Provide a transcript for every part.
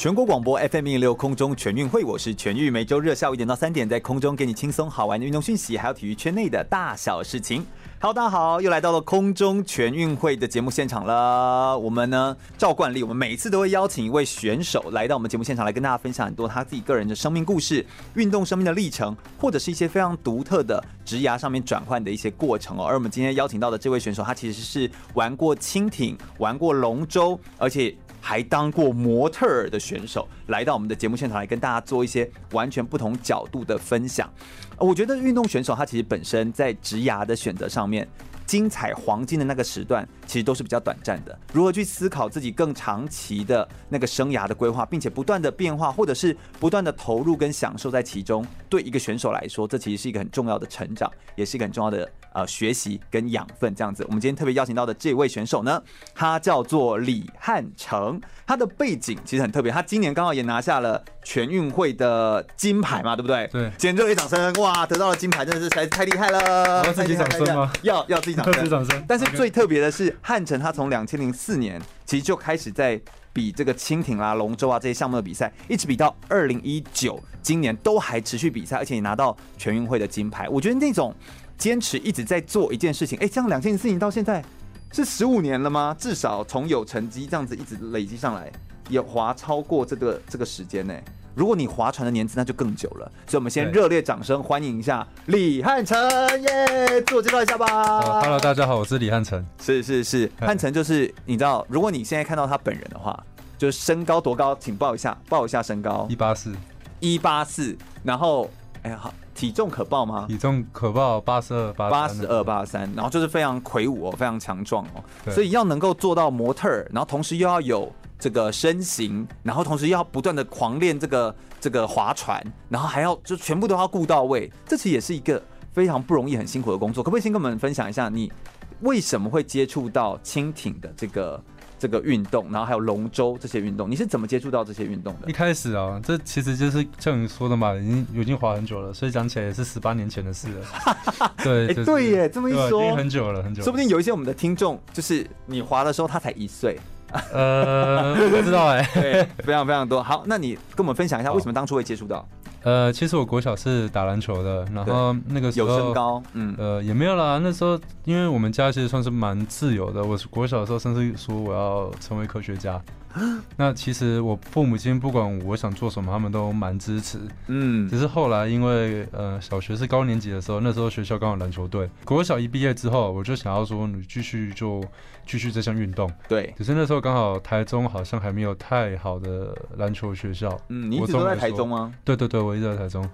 全国广播 FM 一六空中全运会，我是全玉，每周日下午一点到三点，在空中给你轻松好玩的运动讯息，还有体育圈内的大小事情。Hello，大家好，又来到了空中全运会的节目现场了。我们呢，照惯例，我们每次都会邀请一位选手来到我们节目现场，来跟大家分享很多他自己个人的生命故事、运动生命的历程，或者是一些非常独特的职涯上面转换的一些过程哦。而我们今天邀请到的这位选手，他其实是玩过轻艇、玩过龙舟，而且。还当过模特儿的选手，来到我们的节目现场来跟大家做一些完全不同角度的分享。我觉得运动选手他其实本身在职涯的选择上面，精彩黄金的那个时段，其实都是比较短暂的。如何去思考自己更长期的那个生涯的规划，并且不断的变化，或者是不断的投入跟享受在其中，对一个选手来说，这其实是一个很重要的成长，也是一个很重要的。呃，学习跟养分这样子，我们今天特别邀请到的这位选手呢，他叫做李汉成，他的背景其实很特别，他今年刚好也拿下了全运会的金牌嘛，对不对？对，今天热烈掌声！哇，得到了金牌，真的是实在是太厉害了！要自己掌声吗？要要自己掌声，自己掌声。但是最特别的是，汉城他从两千零四年其实就开始在比这个蜻蜓啊、龙舟啊这些项目的比赛，一直比到二零一九，今年都还持续比赛，而且也拿到全运会的金牌。我觉得那种。坚持一直在做一件事情，哎，这样两千零四年到现在是十五年了吗？至少从有成绩这样子一直累积上来，也划超过这个这个时间呢。如果你划船的年资，那就更久了。所以，我们先热烈掌声欢迎一下李汉成，耶！自我介绍一下吧。Uh, Hello，大家好，我是李汉成。是是是，汉成就是你知道，如果你现在看到他本人的话，就是身高多高？请报一下，报一下身高。一八四，一八四。然后，哎呀，好。体重可报吗？体重可报八十二八八十二八三，然后就是非常魁梧哦，非常强壮哦，所以要能够做到模特儿，然后同时又要有这个身形，然后同时要不断的狂练这个这个划船，然后还要就全部都要顾到位，这其实也是一个非常不容易、很辛苦的工作。可不可以先跟我们分享一下，你为什么会接触到蜻蜓的这个？这个运动，然后还有龙舟这些运动，你是怎么接触到这些运动的？一开始啊，这其实就是像你说的嘛，已经已经滑很久了，所以讲起来也是十八年前的事了。对，哎，对耶，这么一说，已经很久了，很久了。说不定有一些我们的听众，就是你滑的时候他才一岁。呃，不知道哎，对，非常非常多。好，那你跟我们分享一下，为什么当初会接触到？呃，其实我国小是打篮球的，然后那个时候有身高，嗯，呃，也没有啦。那时候因为我们家其实算是蛮自由的，我是国小的时候甚至说我要成为科学家。那其实我父母亲不管我想做什么，他们都蛮支持。嗯，只是后来因为呃小学是高年级的时候，那时候学校刚好篮球队。国小一毕业之后，我就想要说你继续就继续这项运动。对，只是那时候刚好台中好像还没有太好的篮球学校。嗯，你一直都在台中吗？对对对，我一直在台中。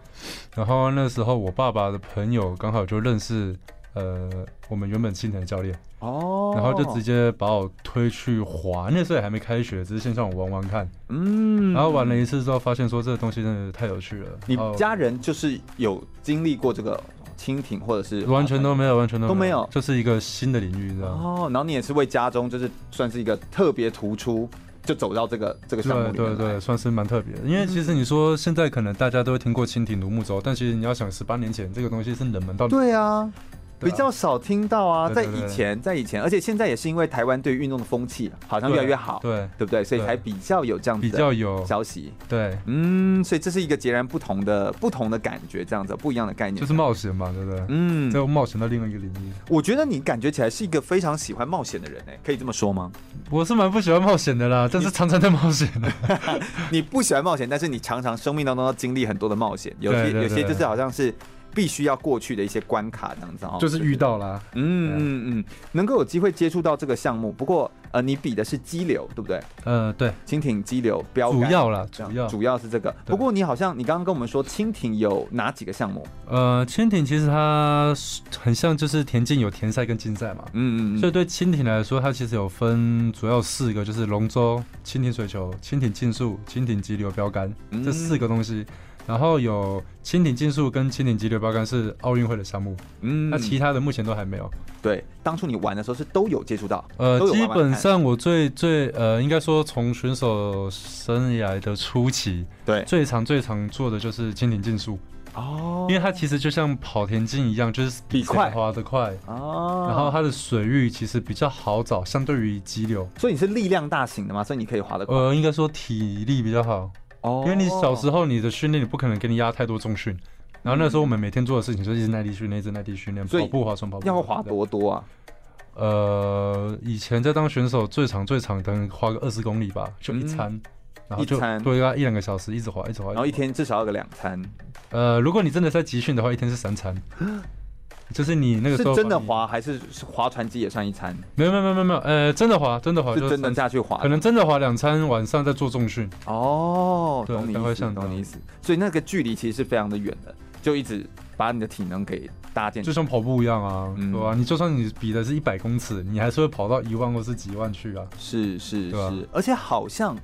然后那时候我爸爸的朋友刚好就认识。呃，我们原本轻艇的教练哦，然后就直接把我推去滑，那时候也还没开学，只是先让我玩玩看，嗯，然后玩了一次之后，发现说这个东西真的太有趣了。你家人就是有经历过这个蜻蜓，或者是完全都没有，完全都都没有，就是一个新的领域，知道吗？哦，然后你也是为家中就是算是一个特别突出，就走到这个这个项目对对对，算是蛮特别的。因为其实你说现在可能大家都会听过蜻蜓、独木舟，但其实你要想十八年前这个东西是冷门到对啊。比较少听到啊，在以前，在以前，而且现在也是因为台湾对运动的风气好像越来越好，对对不对？所以才比较有这样子比较有消息，对，嗯，所以这是一个截然不同的不同的感觉，这样子不一样的概念，就是冒险嘛，对不对？嗯，在冒险到另外一个领域。我觉得你感觉起来是一个非常喜欢冒险的人诶，可以这么说吗？我是蛮不喜欢冒险的啦，但是常常在冒险的。你不喜欢冒险，但是你常常生命当中要经历很多的冒险，有些有些就是好像是。必须要过去的一些关卡，这样子哦。就是遇到啦。嗯嗯嗯，能够有机会接触到这个项目，不过呃，你比的是激流，对不对？呃，对，蜻蜓激流标杆。主要啦，主要主要是这个。不过你好像你刚刚跟我们说，蜻蜓有哪几个项目？呃，蜻蜓其实它很像就是田径有田赛跟竞赛嘛。嗯嗯。所以对蜻蜓来说，它其实有分主要四个，就是龙舟、蜻蜓水球、蜻蜓竞速、蜻蜓激流标杆、嗯、这四个东西。然后有蜻蜓竞速跟蜻蜓激流标杆是奥运会的项目，嗯，那其他的目前都还没有。对，当初你玩的时候是都有接触到，呃，基本上我最最呃，应该说从选手生涯的初期，对，最常最常做的就是蜻蜓竞速。哦，因为它其实就像跑田径一样，就是比快，滑得快。哦，然后它的水域其实比较好找，相对于激流，所以你是力量大型的嘛，所以你可以滑得快，呃，应该说体力比较好。因为你小时候你的训练，你不可能给你压太多重训，然后那时候我们每天做的事情就是一直耐力训练，一直耐力训练，跑步、划船、跑步。要滑多多啊？呃，以前在当选手最长最长可能花个二十公里吧，就一餐，然后就对啊，一两个小时一直滑一直滑，然后一天至少要个两餐。呃，如果你真的在集训的话，一天是三餐。就是你那个时候是真的滑，还是划船机也算一餐？没有没有没有没有，呃，真的滑，真的滑，是真的下去滑，可能真的滑两餐，晚上再做重训。哦，懂你意思，懂你意思。所以那个距离其实是非常的远的，就一直把你的体能给搭建，就像跑步一样啊，对吧？你就算你比的是一百公尺，你还是会跑到一万或是几万去啊。是是是，而且好像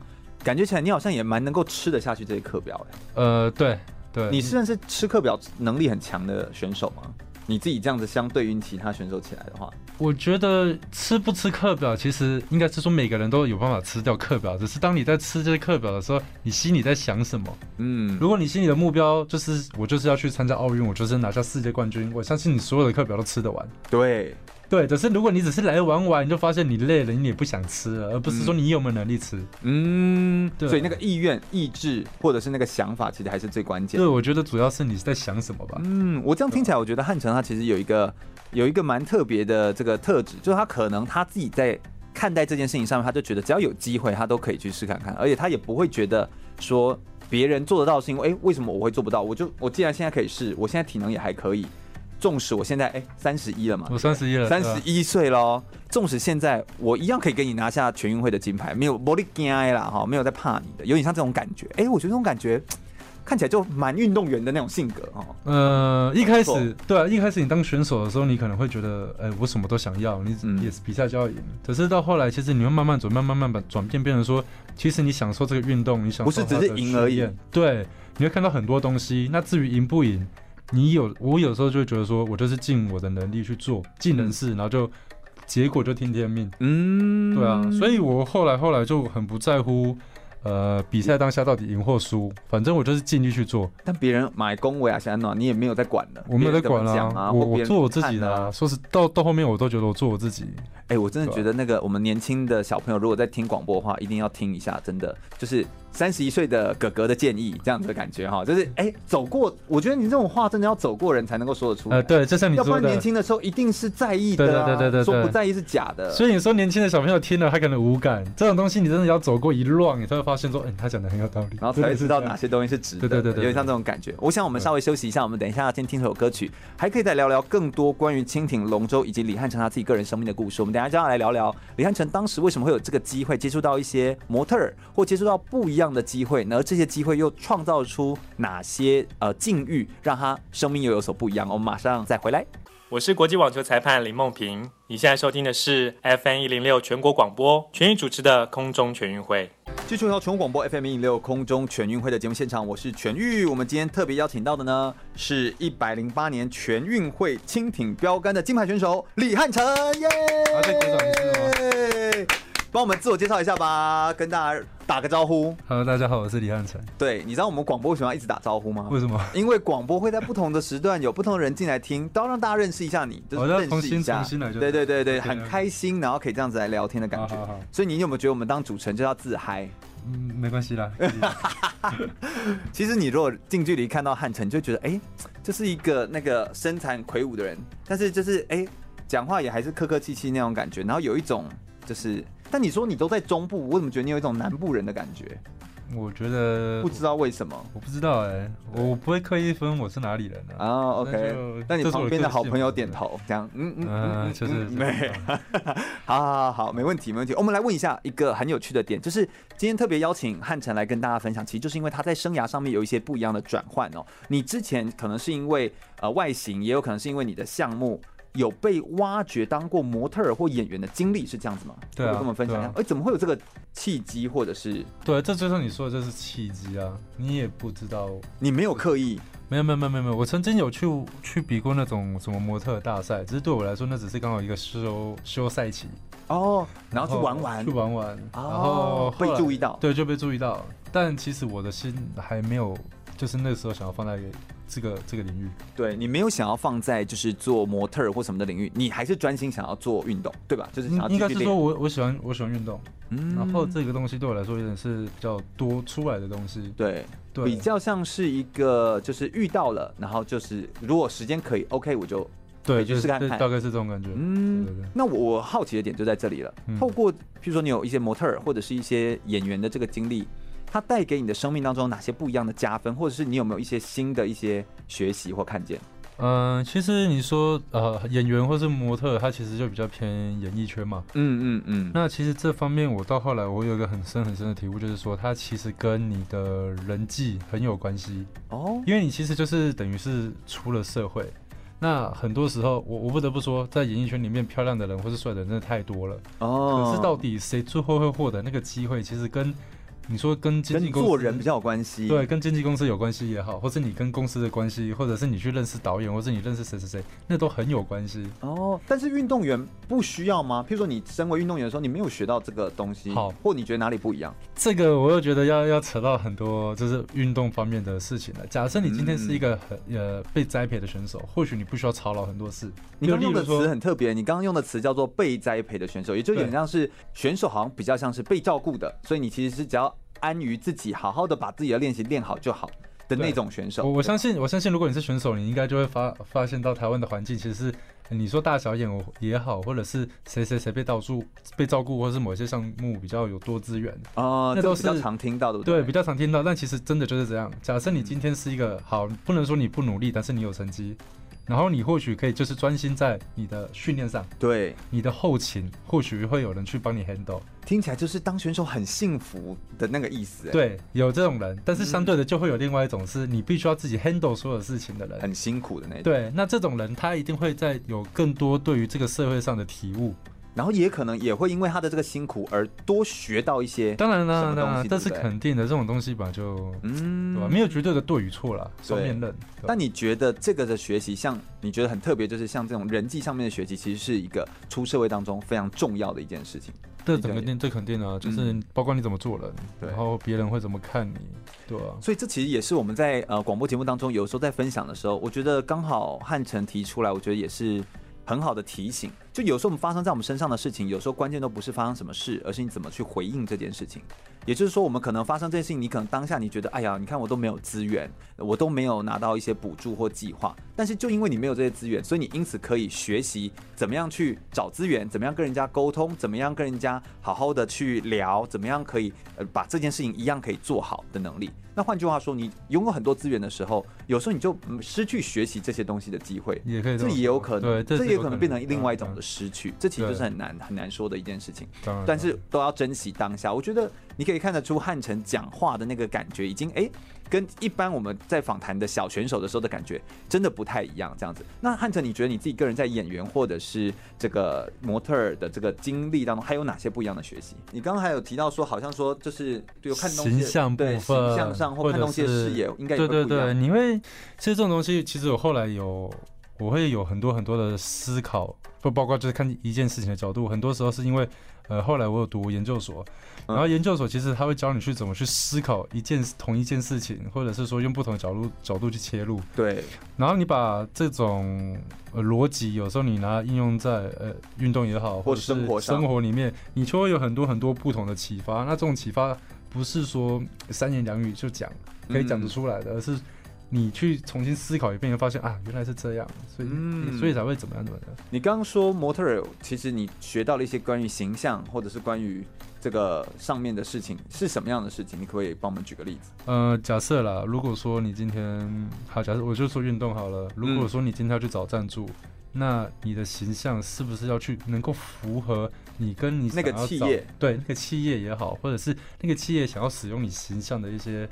感觉起来你好像也蛮能够吃得下去这些课表哎。呃，对对，你算是吃课表能力很强的选手吗？你自己这样子相对于其他选手起来的话，我觉得吃不吃课表，其实应该是说每个人都有办法吃掉课表，只是当你在吃这些课表的时候，你心里在想什么？嗯，如果你心里的目标就是我就是要去参加奥运，我就是拿下世界冠军，我相信你所有的课表都吃得完。对。对，只是如果你只是来玩玩，你就发现你累了，你也不想吃了，而不是说你有没有能力吃。嗯，对。所以那个意愿、意志，或者是那个想法，其实还是最关键。对，我觉得主要是你是在想什么吧。嗯，我这样听起来，我觉得汉城他其实有一个有一个蛮特别的这个特质，就是他可能他自己在看待这件事情上面，他就觉得只要有机会，他都可以去试看看，而且他也不会觉得说别人做得到是因为，哎，为什么我会做不到？我就我既然现在可以试，我现在体能也还可以。纵使我现在哎三十一了嘛，我三十一了，三十一岁喽。纵使现在我一样可以给你拿下全运会的金牌，没有玻璃惊啦哈，没有在怕你的，有点像这种感觉。哎，我觉得这种感觉看起来就蛮运动员的那种性格哦。呃，一开始对啊，一开始你当选手的时候，你可能会觉得，哎，我什么都想要，你也是比赛就要赢。可是到后来，其实你会慢慢转，慢慢慢慢转变，变成说，其实你享受这个运动，你享受不是只是赢而已。对，你会看到很多东西。那至于赢不赢？你有，我有时候就会觉得说，我就是尽我的能力去做，尽人事，然后就结果就听天命。嗯，对啊，所以我后来后来就很不在乎。呃，比赛当下到底赢或输，反正我就是尽力去做。但别人买恭维啊，想暖，你也没有在管的。我没有在管啊，我我做我自己的啊。说是到到后面，我都觉得我做我自己。哎，我真的觉得那个我们年轻的小朋友，如果在听广播的话，一定要听一下，真的就是三十一岁的哥哥的建议，这样子的感觉哈，就是哎，走过，我觉得你这种话真的要走过人才能够说得出来。呃，对，就像你说的，要不然年轻的时候一定是在意的，对对对对，说不在意是假的。所以你说年轻的小朋友听了，他可能无感，这种东西你真的要走过一浪，你才会发现说，哎，他讲的。很有道理，然后才会知道哪些东西是值得的，对对对，有点像这种感觉。我想我们稍微休息一下，我们等一下先听首歌曲，还可以再聊聊更多关于蜻蜓、龙舟以及李汉成他自己个人生命的故事。我们等一下就要来聊聊李汉成当时为什么会有这个机会接触到一些模特儿，或接触到不一样的机会，而这些机会又创造出哪些呃境遇，让他生命又有所不一样。我们马上再回来。我是国际网球裁判林梦平，你现在收听的是 FM 一零六全国广播全域主持的空中全运会。继续由全国广播 FM 一零六空中全运会的节目现场，我是全玉。我们今天特别邀请到的呢，是一百零八年全运会轻艇标杆的金牌选手李汉成，耶！帮我们自我介绍一下吧，跟大家打个招呼。Hello，大家好，我是李汉成。对，你知道我们广播为什么要一直打招呼吗？为什么？因为广播会在不同的时段有不同的人进来听，都要让大家认识一下你，就是认识一下。对对对对，很开心，然后可以这样子来聊天的感觉。所以你有没有觉得我们当主持人就要自嗨？嗯，没关系啦。其实你如果近距离看到汉城，就觉得哎，这是一个那个身材魁梧的人，但是就是哎，讲话也还是客客气气那种感觉，然后有一种就是。但你说你都在中部，我怎么觉得你有一种南部人的感觉？我觉得不知道为什么，我不知道哎、欸，我不会刻意分我是哪里人啊。啊，OK，那你旁边的好朋友点头，这样，嗯嗯嗯，就是没，好好好好，没问题没问题。我们来问一下一个很有趣的点，就是今天特别邀请汉城来跟大家分享，其实就是因为他在生涯上面有一些不一样的转换哦。你之前可能是因为呃外形，也有可能是因为你的项目。有被挖掘当过模特儿或演员的经历是这样子吗？对啊，跟我们分享一下。哎、怎么会有这个契机，或者是？对，这就是你说的，这是契机啊！你也不知道，你没有刻意，没有没有没有没有，我曾经有去去比过那种什么模特大赛，只是对我来说，那只是刚好一个休休赛期哦，然后去玩玩，去玩玩，哦、然后，后被注意到，对，就被注意到。但其实我的心还没有，就是那时候想要放在。这个这个领域，对你没有想要放在就是做模特或什么的领域，你还是专心想要做运动，对吧？就是想要应该是说我我喜欢我喜欢运动，嗯，然后这个东西对我来说有点是比较多出来的东西，对对，比较像是一个就是遇到了，然后就是如果时间可以，OK，我就对，就是看看，大概是这种感觉，嗯，对对对，那我好奇的点就在这里了，透过譬如说你有一些模特或者是一些演员的这个经历。它带给你的生命当中哪些不一样的加分，或者是你有没有一些新的一些学习或看见？嗯、呃，其实你说呃演员或是模特，他其实就比较偏演艺圈嘛。嗯嗯嗯。那其实这方面我到后来我有一个很深很深的体悟，就是说它其实跟你的人际很有关系哦。因为你其实就是等于是出了社会，那很多时候我我不得不说，在演艺圈里面漂亮的人或是帅的人真的太多了哦。可是到底谁最后会获得那个机会，其实跟你说跟经纪公司做人比较有关系，对，跟经纪公司有关系也好，或是你跟公司的关系，或者是你去认识导演，或是你认识谁谁谁，那都很有关系哦。但是运动员不需要吗？譬如说你身为运动员的时候，你没有学到这个东西，好，或你觉得哪里不一样？这个我又觉得要要扯到很多就是运动方面的事情了。假设你今天是一个很、嗯、呃被栽培的选手，或许你不需要操劳很多事。你刚用的词很特别，你刚刚用的词叫做被栽培的选手，也就有点像是选手好像比较像是被照顾的，所以你其实是只要。安于自己，好好的把自己的练习练好就好的那种选手。我我相信，我相信，如果你是选手，你应该就会发发现到台湾的环境其实是，你说大小眼也好，或者是谁谁谁被到处被照顾，或者是某些项目比较有多资源哦，那都是比较常听到的，对，对，比较常听到。但其实真的就是这样。假设你今天是一个好，不能说你不努力，但是你有成绩。然后你或许可以就是专心在你的训练上，对你的后勤，或许会有人去帮你 handle。听起来就是当选手很幸福的那个意思。对，有这种人，但是相对的就会有另外一种是你必须要自己 handle 所有事情的人，很辛苦的那种。对，那这种人他一定会在有更多对于这个社会上的体悟。然后也可能也会因为他的这个辛苦而多学到一些，当然啦，当然，这是肯定的。这种东西吧，就嗯，对吧？没有绝对的对与错啦，双面刃。但你觉得这个的学习，像你觉得很特别，就是像这种人际上面的学习，其实是一个出社会当中非常重要的一件事情。这肯定，这肯定啊，就是包括你怎么做人，对，然后别人会怎么看你，对啊。所以这其实也是我们在呃广播节目当中有时候在分享的时候，我觉得刚好汉城提出来，我觉得也是很好的提醒。就有时候我们发生在我们身上的事情，有时候关键都不是发生什么事，而是你怎么去回应这件事情。也就是说，我们可能发生这件事情，你可能当下你觉得，哎呀，你看我都没有资源，我都没有拿到一些补助或计划。但是就因为你没有这些资源，所以你因此可以学习怎么样去找资源，怎么样跟人家沟通，怎么样跟人家好好的去聊，怎么样可以呃把这件事情一样可以做好的能力。那换句话说，你拥有很多资源的时候，有时候你就失去学习这些东西的机会，也可以，这也有可能，对，这也有可能变成另外一种的失去，这其实就是很难很难说的一件事情。但是都要珍惜当下。我觉得你可以看得出汉城讲话的那个感觉，已经哎，跟一般我们在访谈的小选手的时候的感觉真的不太一样。这样子，那汉城，你觉得你自己个人在演员或者是这个模特儿的这个经历当中，还有哪些不一样的学习？你刚刚还有提到说，好像说就是有看东西形象部分，形象上或看东西的视野，应该。对对对，你会其实这种东西，其实我后来有。我会有很多很多的思考，不包括就是看一件事情的角度。很多时候是因为，呃，后来我有读研究所，然后研究所其实他会教你去怎么去思考一件同一件事情，或者是说用不同的角度角度去切入。对。然后你把这种呃逻辑，有时候你拿应用在呃运动也好，或者是生活生活里面，你就会有很多很多不同的启发。那这种启发不是说三言两语就讲可以讲得出来的，而是。你去重新思考一遍，发现啊，原来是这样，所以、嗯、所以才会怎么样怎么样。你刚刚说模特儿，其实你学到了一些关于形象，或者是关于这个上面的事情，是什么样的事情？你可不可以帮我们举个例子？呃，假设啦，如果说你今天好，假设我就说运动好了，如果说你今天要去找赞助。嗯那你的形象是不是要去能够符合你跟你那个企业？对，那个企业也好，或者是那个企业想要使用你形象的一些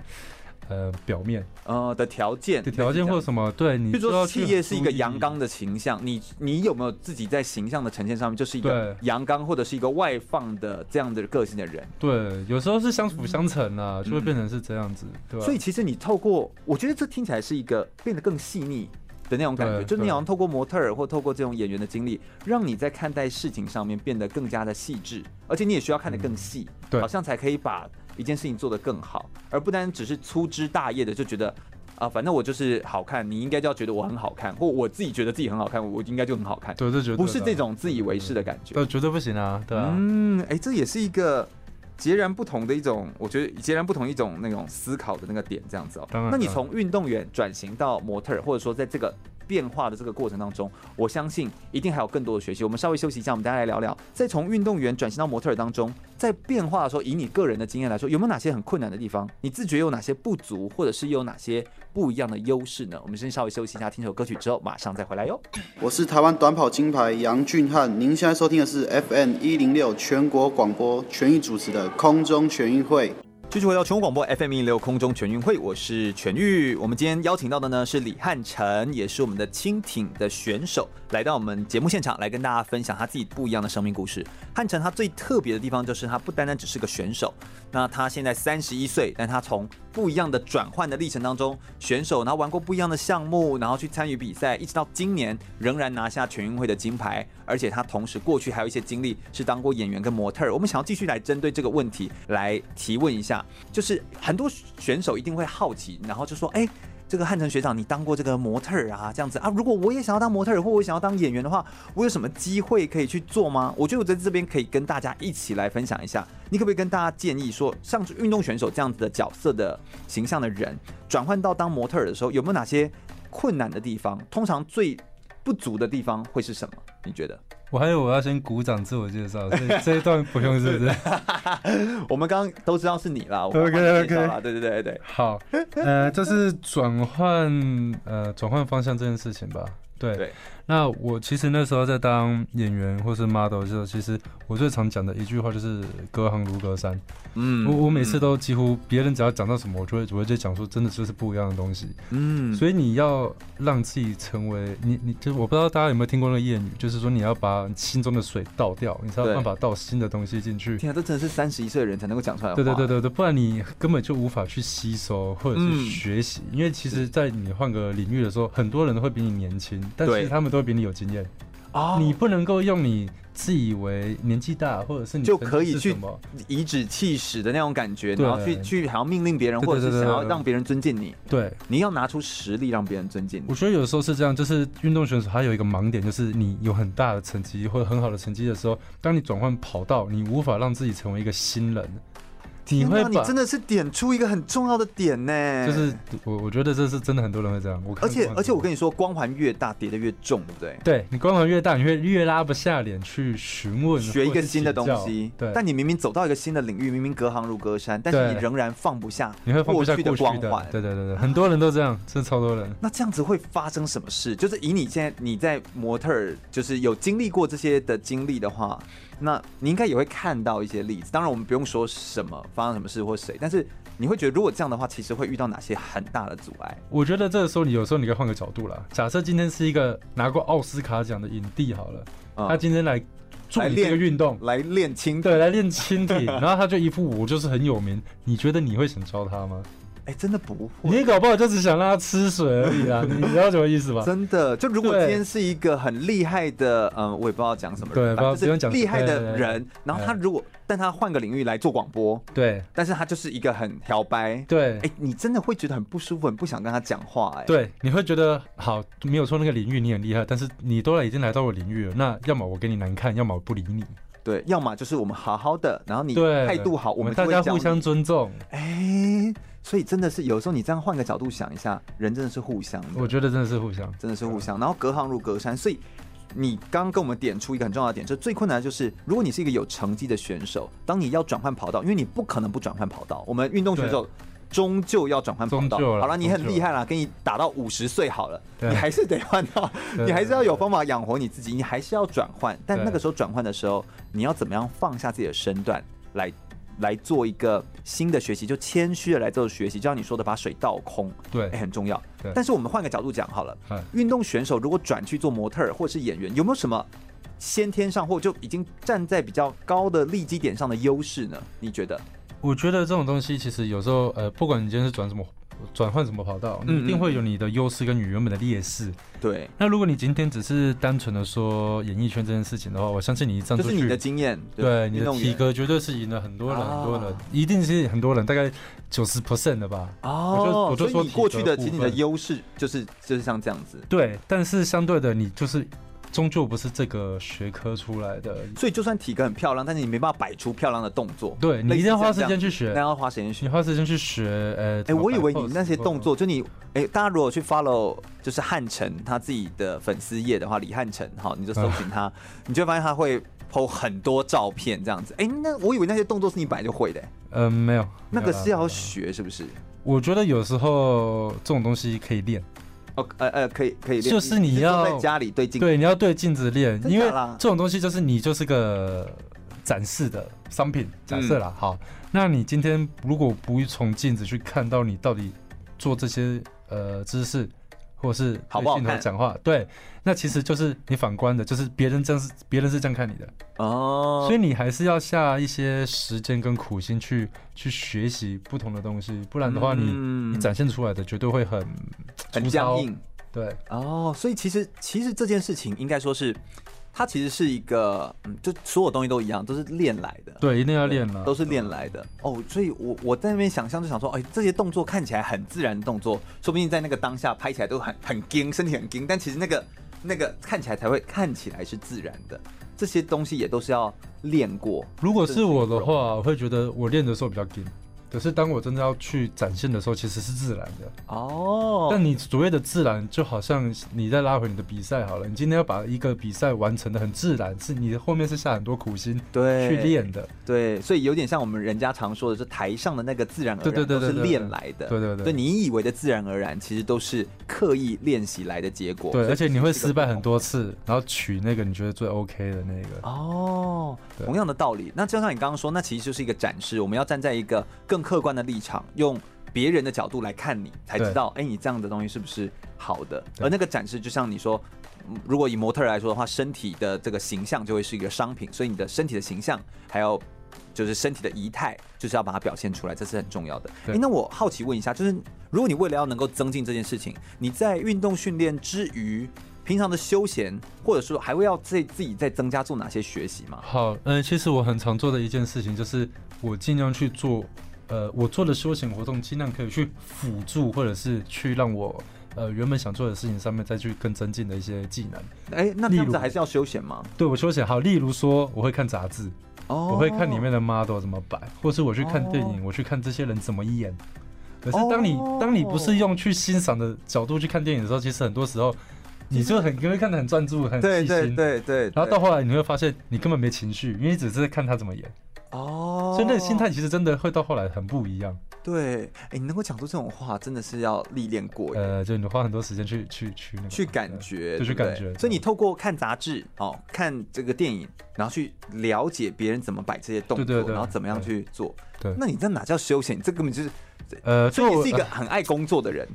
呃表面呃的条件的条件或者什么？对，你比如说企业是一个阳刚的形象，你你有没有自己在形象的呈现上面就是一个阳刚或者是一个外放的这样的个性的人？对，有时候是相辅相成啊，就会变成是这样子，嗯、对吧？所以其实你透过，我觉得这听起来是一个变得更细腻。的那种感觉，就是你好像透过模特儿或透过这种演员的经历，让你在看待事情上面变得更加的细致，而且你也需要看得更细，对，好像才可以把一件事情做得更好，而不单只是粗枝大叶的就觉得啊，反正我就是好看，你应该就要觉得我很好看，或我自己觉得自己很好看，我应该就很好看，对，这绝对不是这种自以为是的感觉，对，绝对不行啊，对啊，嗯，哎，这也是一个截然不同的一种，我觉得截然不同一种那种思考的那个点，这样子哦。那你从运动员转型到模特儿，或者说在这个。变化的这个过程当中，我相信一定还有更多的学习。我们稍微休息一下，我们大家来聊聊，在从运动员转型到模特儿当中，在变化的时候，以你个人的经验来说，有没有哪些很困难的地方？你自觉有哪些不足，或者是有哪些不一样的优势呢？我们先稍微休息一下，听首歌曲之后马上再回来哟。我是台湾短跑金牌杨俊翰，您现在收听的是 FM 一零六全国广播全域主持的空中全运会。继续回到全国广播 FM 一六空中全运会，我是全玉。我们今天邀请到的呢是李汉成，也是我们的轻艇的选手，来到我们节目现场来跟大家分享他自己不一样的生命故事。汉城他最特别的地方就是他不单单只是个选手，那他现在三十一岁，但他从不一样的转换的历程当中，选手然后玩过不一样的项目，然后去参与比赛，一直到今年仍然拿下全运会的金牌。而且他同时过去还有一些经历是当过演员跟模特儿。我们想要继续来针对这个问题来提问一下，就是很多选手一定会好奇，然后就说：“哎，这个汉城学长，你当过这个模特儿啊？这样子啊？如果我也想要当模特儿，或我想要当演员的话，我有什么机会可以去做吗？”我觉得我在这边可以跟大家一起来分享一下。你可不可以跟大家建议说，像运动选手这样子的角色的形象的人，转换到当模特儿的时候，有没有哪些困难的地方？通常最不足的地方会是什么？你觉得？我还以为我要先鼓掌自我介绍，所以这一段不用，是不是？我们刚刚都知道是你啦。OK OK，对对对对。好，呃，就是转换呃转换方向这件事情吧？对。对那我其实那时候在当演员或是 model 的时候，其实我最常讲的一句话就是“隔行如隔山”。嗯，我我每次都几乎别人只要讲到什么，我就会我会就讲说，真的就是不一样的东西。嗯，所以你要让自己成为你，你就我不知道大家有没有听过那个谚语，就是说你要把心中的水倒掉，你才有办法倒新的东西进去。天啊，这真的是三十一岁的人才能够讲出来的。对对对对对，不然你根本就无法去吸收或者是学习，因为其实，在你换个领域的时候，很多人都会比你年轻，但是他们都会比你有经验。哦，你不能够用你自以为年纪大，或者是你就可以去颐指气使的那种感觉，然后去去好像命令别人，或者是想要让别人尊敬你。对，你要拿出实力让别人尊敬你。我觉得有时候是这样，就是运动选手他有一个盲点，就是你有很大的成绩或者很好的成绩的时候，当你转换跑道，你无法让自己成为一个新人。你会，你真的是点出一个很重要的点呢。就是我，我觉得这是真的，很多人会这样。我而且而且我跟你说，光环越大，叠的越重，对不对？对，你光环越大，你会越拉不下脸去询问，学一个新的东西。对，但你明明走到一个新的领域，明明隔行如隔山，但是你仍然放不下，你会放不下过去的光环。对对对对，很多人都这样，真的超多人。那这样子会发生什么事？就是以你现在你在模特，就是有经历过这些的经历的话。那你应该也会看到一些例子，当然我们不用说什么发生什么事或谁，但是你会觉得如果这样的话，其实会遇到哪些很大的阻碍？我觉得这个时候你有时候你可以换个角度啦。假设今天是一个拿过奥斯卡奖的影帝好了，嗯、他今天来做这个运动，来练轻，对，来练轻体，然后他就一副我就是很有名，你觉得你会想教他吗？哎，真的不会，你搞不好就只想让他吃水而已啊！你知道什么意思吧？真的，就如果今天是一个很厉害的，嗯，我也不知道讲什么，对，不用讲厉害的人，然后他如果，但他换个领域来做广播，对，但是他就是一个很挑白，对，哎，你真的会觉得很不舒服，很不想跟他讲话，哎，对，你会觉得好，没有错那个领域你很厉害，但是你都来已经来到我领域了，那要么我给你难看，要么我不理你，对，要么就是我们好好的，然后你态度好，我们大家互相尊重，哎。所以真的是有时候你这样换个角度想一下，人真的是互相的。我觉得真的是互相，真的是互相。然后隔行如隔山，所以你刚刚跟我们点出一个很重要的点，就最困难的就是，如果你是一个有成绩的选手，当你要转换跑道，因为你不可能不转换跑道。我们运动选手终究要转换跑道。好了，你很厉害了，给你打到五十岁好了，你还是得换到，你还是要有方法养活你自己，你还是要转换。但那个时候转换的时候，你要怎么样放下自己的身段来？来做一个新的学习，就谦虚的来做学习，就像你说的，把水倒空，对，欸、很重要。对，但是我们换个角度讲好了，运动选手如果转去做模特儿或者是演员，有没有什么先天上或就已经站在比较高的利基点上的优势呢？你觉得？我觉得这种东西其实有时候，呃，不管你今天是转什么。转换什么跑道，你一定会有你的优势跟你原本的劣势。对，那如果你今天只是单纯的说演艺圈这件事情的话，我相信你这样就是你的经验，对你的体格绝对是赢了很多人，很多人一定是很多人，大概九十 percent 的吧。哦，我就说你过去的其实你的优势就是就是像这样子。对，但是相对的，你就是。终究不是这个学科出来的，所以就算体格很漂亮，但是你没办法摆出漂亮的动作。对，你一定要花时间去学，那要花时间学。你花时间去学，呃，哎、欸，我以为你那些动作，就你，哎、欸，大家如果去 follow 就是汉城他自己的粉丝页的话，李汉城，好，你就搜寻他，你就会发现他会 po 很多照片这样子。哎、欸，那我以为那些动作是你本来就会的、呃，没有，那个是要学，是不是？我觉得有时候这种东西可以练。哦，呃呃，可以可以练，就是你要你在家里对镜，对，你要对镜子练，因为这种东西就是你就是个展示的商品，假设啦，好，那你今天如果不从镜子去看到你到底做这些呃姿势。或是好不好看讲话，对，那其实就是你反观的，就是别人这样是别人是这样看你的哦，所以你还是要下一些时间跟苦心去去学习不同的东西，不然的话你，你、嗯、你展现出来的绝对会很很僵硬，对，哦，所以其实其实这件事情应该说是。它其实是一个，嗯，就所有东西都一样，都是练来的。对，一定要练了，都是练来的。哦，所以我我在那边想象就想说，哎，这些动作看起来很自然的动作，说不定在那个当下拍起来都很很硬，身体很硬，但其实那个那个看起来才会看起来是自然的。这些东西也都是要练过。如果是我的话，我会觉得我练的时候比较硬。可是当我真的要去展现的时候，其实是自然的哦。但你所谓的自然，就好像你再拉回你的比赛好了，你今天要把一个比赛完成的很自然，是你的后面是下很多苦心对去练的。对，所以有点像我们人家常说的，是台上的那个自然而然，都是练来的。对对对，对，你以为的自然而然，其实都是刻意练习来的结果。对，而且你会失败很多次，然后取那个你觉得最 OK 的那个。哦，同样的道理。那就像你刚刚说，那其实就是一个展示，我们要站在一个更。客观的立场，用别人的角度来看你，才知道，哎，你这样的东西是不是好的？而那个展示，就像你说，如果以模特来说的话，身体的这个形象就会是一个商品，所以你的身体的形象，还有就是身体的仪态，就是要把它表现出来，这是很重要的。哎，那我好奇问一下，就是如果你为了要能够增进这件事情，你在运动训练之余，平常的休闲，或者说还会要自自己再增加做哪些学习吗？好，嗯，其实我很常做的一件事情，就是我尽量去做。呃，我做的休闲活动尽量可以去辅助，或者是去让我呃原本想做的事情上面再去更增进的一些技能。哎、欸，那这样子还是要休闲吗？对，我休闲好，例如说我会看杂志，哦，我会看里面的 model 怎么摆，或是我去看电影，哦、我去看这些人怎么演。可是当你、哦、当你不是用去欣赏的角度去看电影的时候，其实很多时候你就很因为看得很专注，很细心，对对对对。然后到后来你会发现你根本没情绪，因为你只是在看他怎么演。哦，所以那个心态其实真的会到后来很不一样。对，哎、欸，你能够讲出这种话，真的是要历练过。呃，就你花很多时间去去去那个去感觉，就去感觉。所以你透过看杂志哦，看这个电影，然后去了解别人怎么摆这些动作，然后怎么样去做。对，那你这哪叫休闲？你这根本就是，呃，所以你是一个很爱工作的人。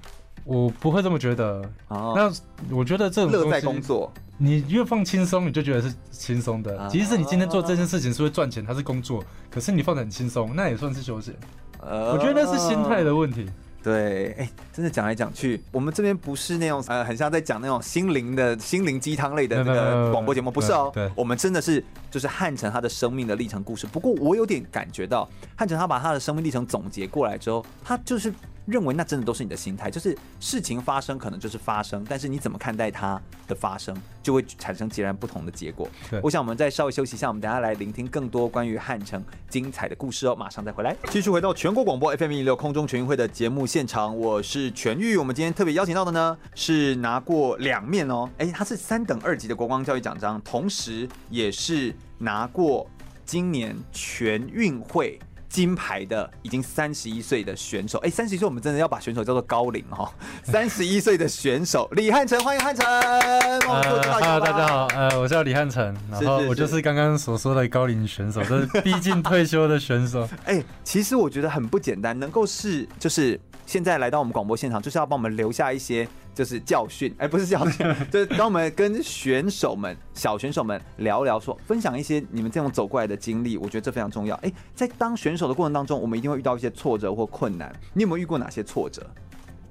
我不会这么觉得。哦，那我觉得这种乐在工作。你越放轻松，你就觉得是轻松的。即使你今天做这件事情是会赚钱，它是工作，可是你放得很轻松，那也算是休闲。呃，我觉得那是心态的问题。对，哎，真的讲来讲去，我们这边不是那种呃，很像在讲那种心灵的心灵鸡汤类的那个广播节目，不是哦。对，我们真的是就是汉城他的生命的历程故事。不过我有点感觉到，汉城他把他的生命历程总结过来之后，他就是认为那真的都是你的心态，就是事情发生可能就是发生，但是你怎么看待它的发生，就会产生截然不同的结果。对我想我们再稍微休息一下，我们等下来聆听更多关于汉城精彩的故事哦，马上再回来，继续回到全国广播 FM 一六空中全运会的节目现场，我是全玉，我们今天特别邀请到的呢是拿过两面哦，哎，他是三等二级的国光教育奖章，同时也是拿过今年全运会。金牌的已经三十一岁的选手，哎，三十一岁我们真的要把选手叫做高龄哈。三十一岁的选手李汉成，欢迎汉城。大家好，呃，我叫李汉成，然后我就是刚刚所说的高龄选手，这是毕竟退休的选手。哎，其实我觉得很不简单，能够是就是现在来到我们广播现场，就是要帮我们留下一些。就是教训，哎，不是教训，就是当我们跟选手们、小选手们聊聊说，说分享一些你们这种走过来的经历，我觉得这非常重要。哎，在当选手的过程当中，我们一定会遇到一些挫折或困难。你有没有遇过哪些挫折？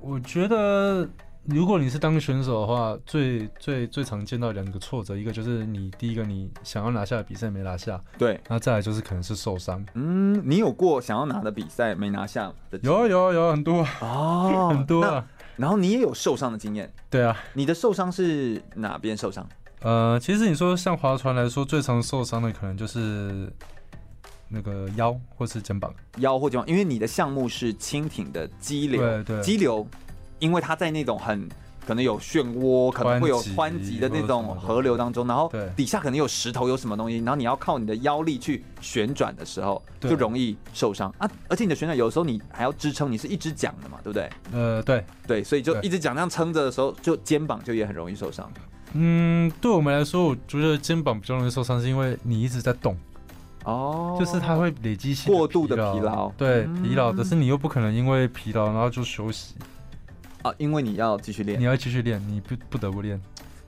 我觉得，如果你是当选手的话，最最最常见到两个挫折，一个就是你第一个你想要拿下的比赛没拿下，对，那再来就是可能是受伤。嗯，你有过想要拿的比赛没拿下的？有有有很多哦，很多啊。然后你也有受伤的经验，对啊，你的受伤是哪边受伤？呃，其实你说像划船来说，最常受伤的可能就是那个腰或是肩膀，腰或肩膀，因为你的项目是轻艇的激流，对对，激流，因为它在那种很。可能有漩涡，可能会有湍急的那种河流当中，然后底下可能有石头，有什么东西，然后你要靠你的腰力去旋转的时候，就容易受伤。啊！而且你的旋转有时候你还要支撑，你是一只桨的嘛，对不对？呃，对。对，所以就一直桨那样撑着的时候，就肩膀就也很容易受伤。嗯，对我们来说，我觉得肩膀比较容易受伤，是因为你一直在动。哦，就是它会累积性过度的疲劳，对疲劳，但是你又不可能因为疲劳然后就休息。啊，因为你要继续练，你要继续练，你不不得不练。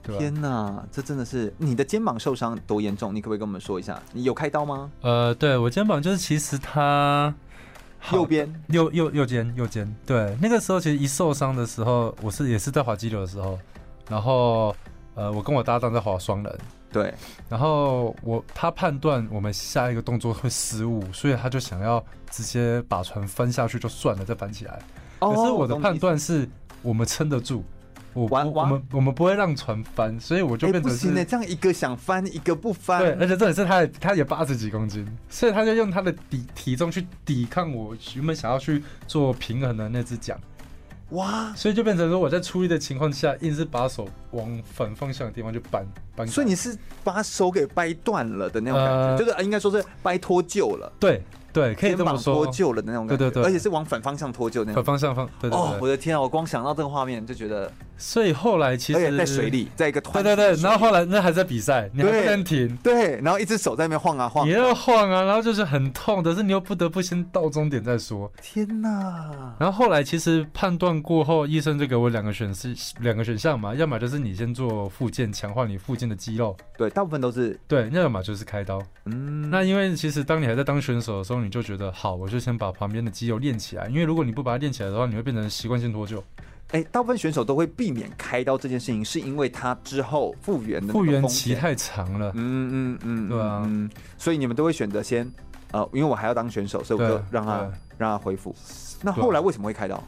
天哪，这真的是你的肩膀受伤多严重？你可不可以跟我们说一下？你有开刀吗？呃，对我肩膀就是其实它右边右右右肩右肩。对，那个时候其实一受伤的时候，我是也是在滑激流的时候，然后呃，我跟我搭档在滑双人，对，然后我他判断我们下一个动作会失误，所以他就想要直接把船翻下去就算了，再翻起来。可是我的判断是。我们撑得住，我我我们我们不会让船翻，所以我就变成是、欸、不行呢。这样一个想翻，一个不翻。对，而且这也是他，他也八十几公斤，所以他就用他的体体重去抵抗我原本想要去做平衡的那只桨。哇！所以就变成说我在出力的情况下，硬是把手往反方向的地方就扳扳。所以你是把手给掰断了的那种感觉，呃、就是应该说是掰脱臼了。对。对，可以这么说，脱臼了的那种感觉，对对对，而且是往反方向脱臼那种。反方向方，对对对。哦，我的天啊！我光想到这个画面就觉得。所以后来其实在水里，在一个团。对对对，然后后来那还在比赛，你还不能停。对，然后一只手在那边晃啊晃。你要晃啊，然后就是很痛，但是你又不得不先到终点再说。天哪！然后后来其实判断过后，医生就给我两个选是两个选项嘛，要么就是你先做复健，强化你附近的肌肉。对，大部分都是对，要么就是开刀。嗯，那因为其实当你还在当选手的时候，你就觉得好，我就先把旁边的肌肉练起来，因为如果你不把它练起来的话，你会变成习惯性脱臼。哎，大部分选手都会避免开刀这件事情，是因为他之后复原的复原期太长了。嗯嗯嗯，对啊，嗯，所以你们都会选择先，呃，因为我还要当选手，所以我就让他让他恢复。那后来为什么会开刀？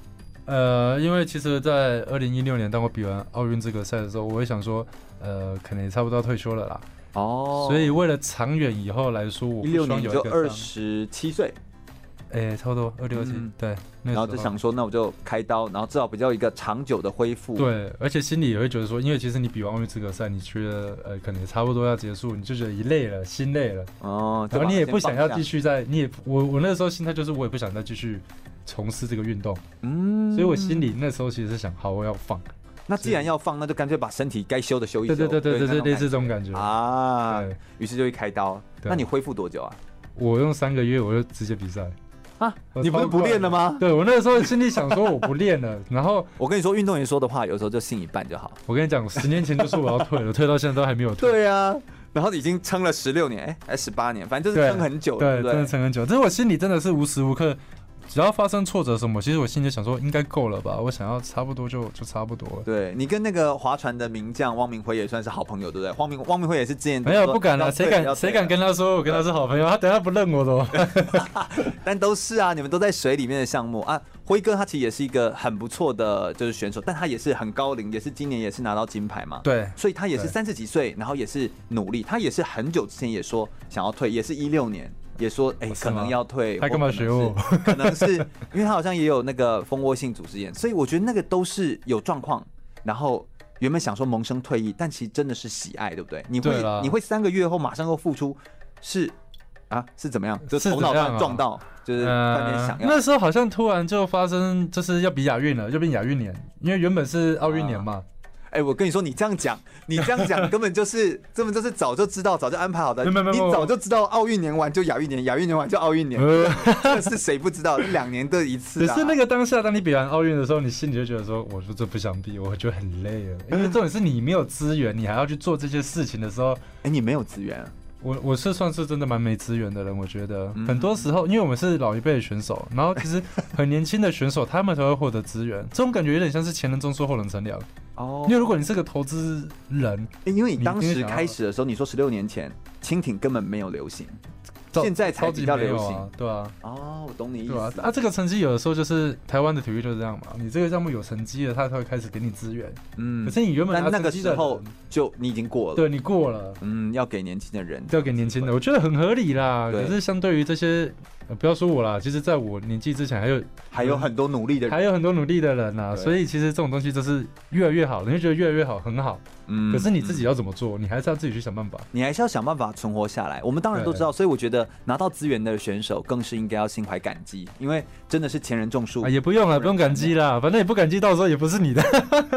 呃，因为其实，在二零一六年当我比完奥运资格赛的时候，我也想说，呃，可能也差不多要退休了啦。哦，所以为了长远以后来说，我一六年就二十七岁。哎，差不多二六七，对，然后就想说，那我就开刀，然后至少比较一个长久的恢复。对，而且心里也会觉得说，因为其实你比完奥运资格赛，你觉得呃，可能也差不多要结束，你就觉得一累了，心累了。哦，然后你也不想要继续再，你也我我那时候心态就是，我也不想再继续从事这个运动。嗯，所以我心里那时候其实是想，好，我要放。那既然要放，那就干脆把身体该修的修一修。对对对对对，类似这种感觉啊。于是就会开刀。那你恢复多久啊？我用三个月，我就直接比赛。啊，你不是不练了吗？对，我那个时候心里想说我不练了，然后我跟你说，运动员说的话有时候就信一半就好。我跟你讲，十年前就说我要退了，退到现在都还没有退。对啊，然后已经撑了十六年，哎，还十八年，反正就是撑很久对，对，真的撑很久。但是我心里真的是无时无刻只要发生挫折什么，其实我心里想说应该够了吧，我想要差不多就就差不多了。对，你跟那个划船的名将汪明辉也算是好朋友，对不对？汪明汪明辉也是之前没有不敢啊，谁敢谁敢跟他说我跟他是好朋友？他等下不认我的。但都是啊，你们都在水里面的项目啊。辉哥他其实也是一个很不错的就是选手，但他也是很高龄，也是今年也是拿到金牌嘛。对，所以他也是三十几岁，然后也是努力，他也是很久之前也说想要退，也是一六年也说哎、欸、可能要退。他干嘛学我？可能是 因为他好像也有那个蜂窝性组织炎，所以我觉得那个都是有状况。然后原本想说萌生退役，但其实真的是喜爱，对不对？你会你会三个月后马上又复出是？啊，是怎么样？就头脑上撞到，啊、就是突然想要、呃。那时候好像突然就发生，就是要比亚运了，就变亚运年，因为原本是奥运年嘛。欸，我跟你说，你这样讲，你这样讲 根本就是根本就是早就知道，早就安排好的。没没没，你早就知道奥运年完就亚运年，亚运年完就奥运年。这是谁不知道？两年的一次、啊。可是那个当下，当你比完奥运的时候，你心里就觉得说，我说这不想比，我觉得很累了。因为重点是你没有资源，你还要去做这些事情的时候，哎、欸，你没有资源。我我是算是真的蛮没资源的人，我觉得很多时候，因为我们是老一辈的选手，然后其实 很年轻的选手，他们才会获得资源，这种感觉有点像是前人种树，后人乘凉。哦，因为如果你是个投资人，因为你当时开始的时候，你说十六年前蜻蜓根本没有流行。现在才比较流行，啊对啊。哦，我懂你意思。啊，啊，这个成绩有的时候就是台湾的体育就是这样嘛。你这个项目有成绩了，他才会开始给你资源。嗯，可是你原本那个时候就你已经过了，对，你过了。嗯，要给年轻的人，要给年轻的，我觉得很合理啦。可是相对于这些。不要说我啦，其实在我年纪之前还有还有很多努力的人，还有很多努力的人呐、啊。所以其实这种东西就是越来越好，你会觉得越来越好，很好。嗯，可是你自己要怎么做？你还是要自己去想办法。你还是要想办法存活下来。我们当然都知道，所以我觉得拿到资源的选手更是应该要心怀感激，因为真的是前人种树、啊。也不用了，不用感激啦，反正也不感激，到时候也不是你的。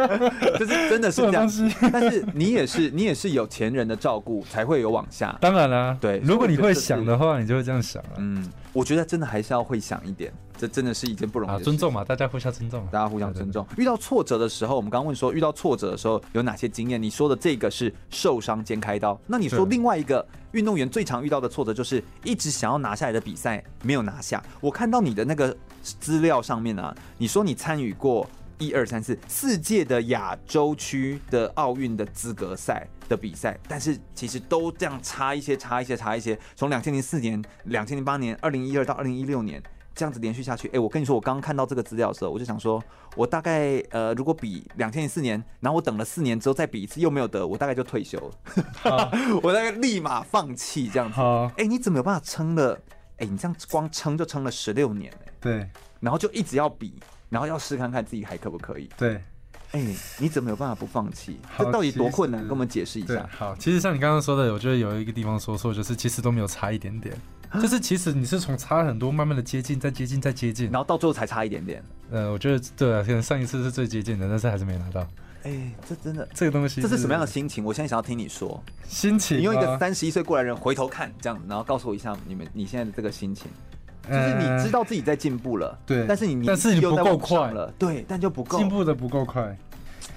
就是真的是这样。但是你也是你也是有前人的照顾，才会有往下。当然啦，对。如果你会想的话，你就会这样想啊。嗯。我觉得真的还是要会想一点，这真的是一件不容易的事。尊重嘛，大家互相尊重，大家互相尊重。遇到挫折的时候，我们刚刚问说，遇到挫折的时候有哪些经验？你说的这个是受伤兼开刀，那你说另外一个运动员最常遇到的挫折就是一直想要拿下来的比赛没有拿下。我看到你的那个资料上面啊，你说你参与过。一二三四四届的亚洲区的奥运的资格赛的比赛，但是其实都这样差一些，差一些，差一些。从两千零四年、两千零八年、二零一二到二零一六年这样子连续下去。哎，我跟你说，我刚刚看到这个资料的时候，我就想说，我大概呃，如果比两千零四年，然后我等了四年之后再比一次又没有得，我大概就退休了。我大概立马放弃这样子。哎，你怎么有办法撑了？哎，你这样光撑就撑了十六年哎。对，然后就一直要比。然后要试看看自己还可不可以。对，哎、欸，你怎么有办法不放弃？这到底多困难？跟我们解释一下。好，其实像你刚刚说的，我觉得有一个地方说错，就是其实都没有差一点点，就是其实你是从差很多，慢慢的接近，再接近，再接近，然后到最后才差一点点。呃，我觉得对啊，可能上一次是最接近的，但是还是没拿到。哎、欸，这真的这个东西，这是什么样的心情？我现在想要听你说心情。你用一个三十一岁过来人回头看这样子，然后告诉我一下你们你现在的这个心情。就是你知道自己在进步了，对，但是你但是你不够快了，对，但就不够进步的不够快，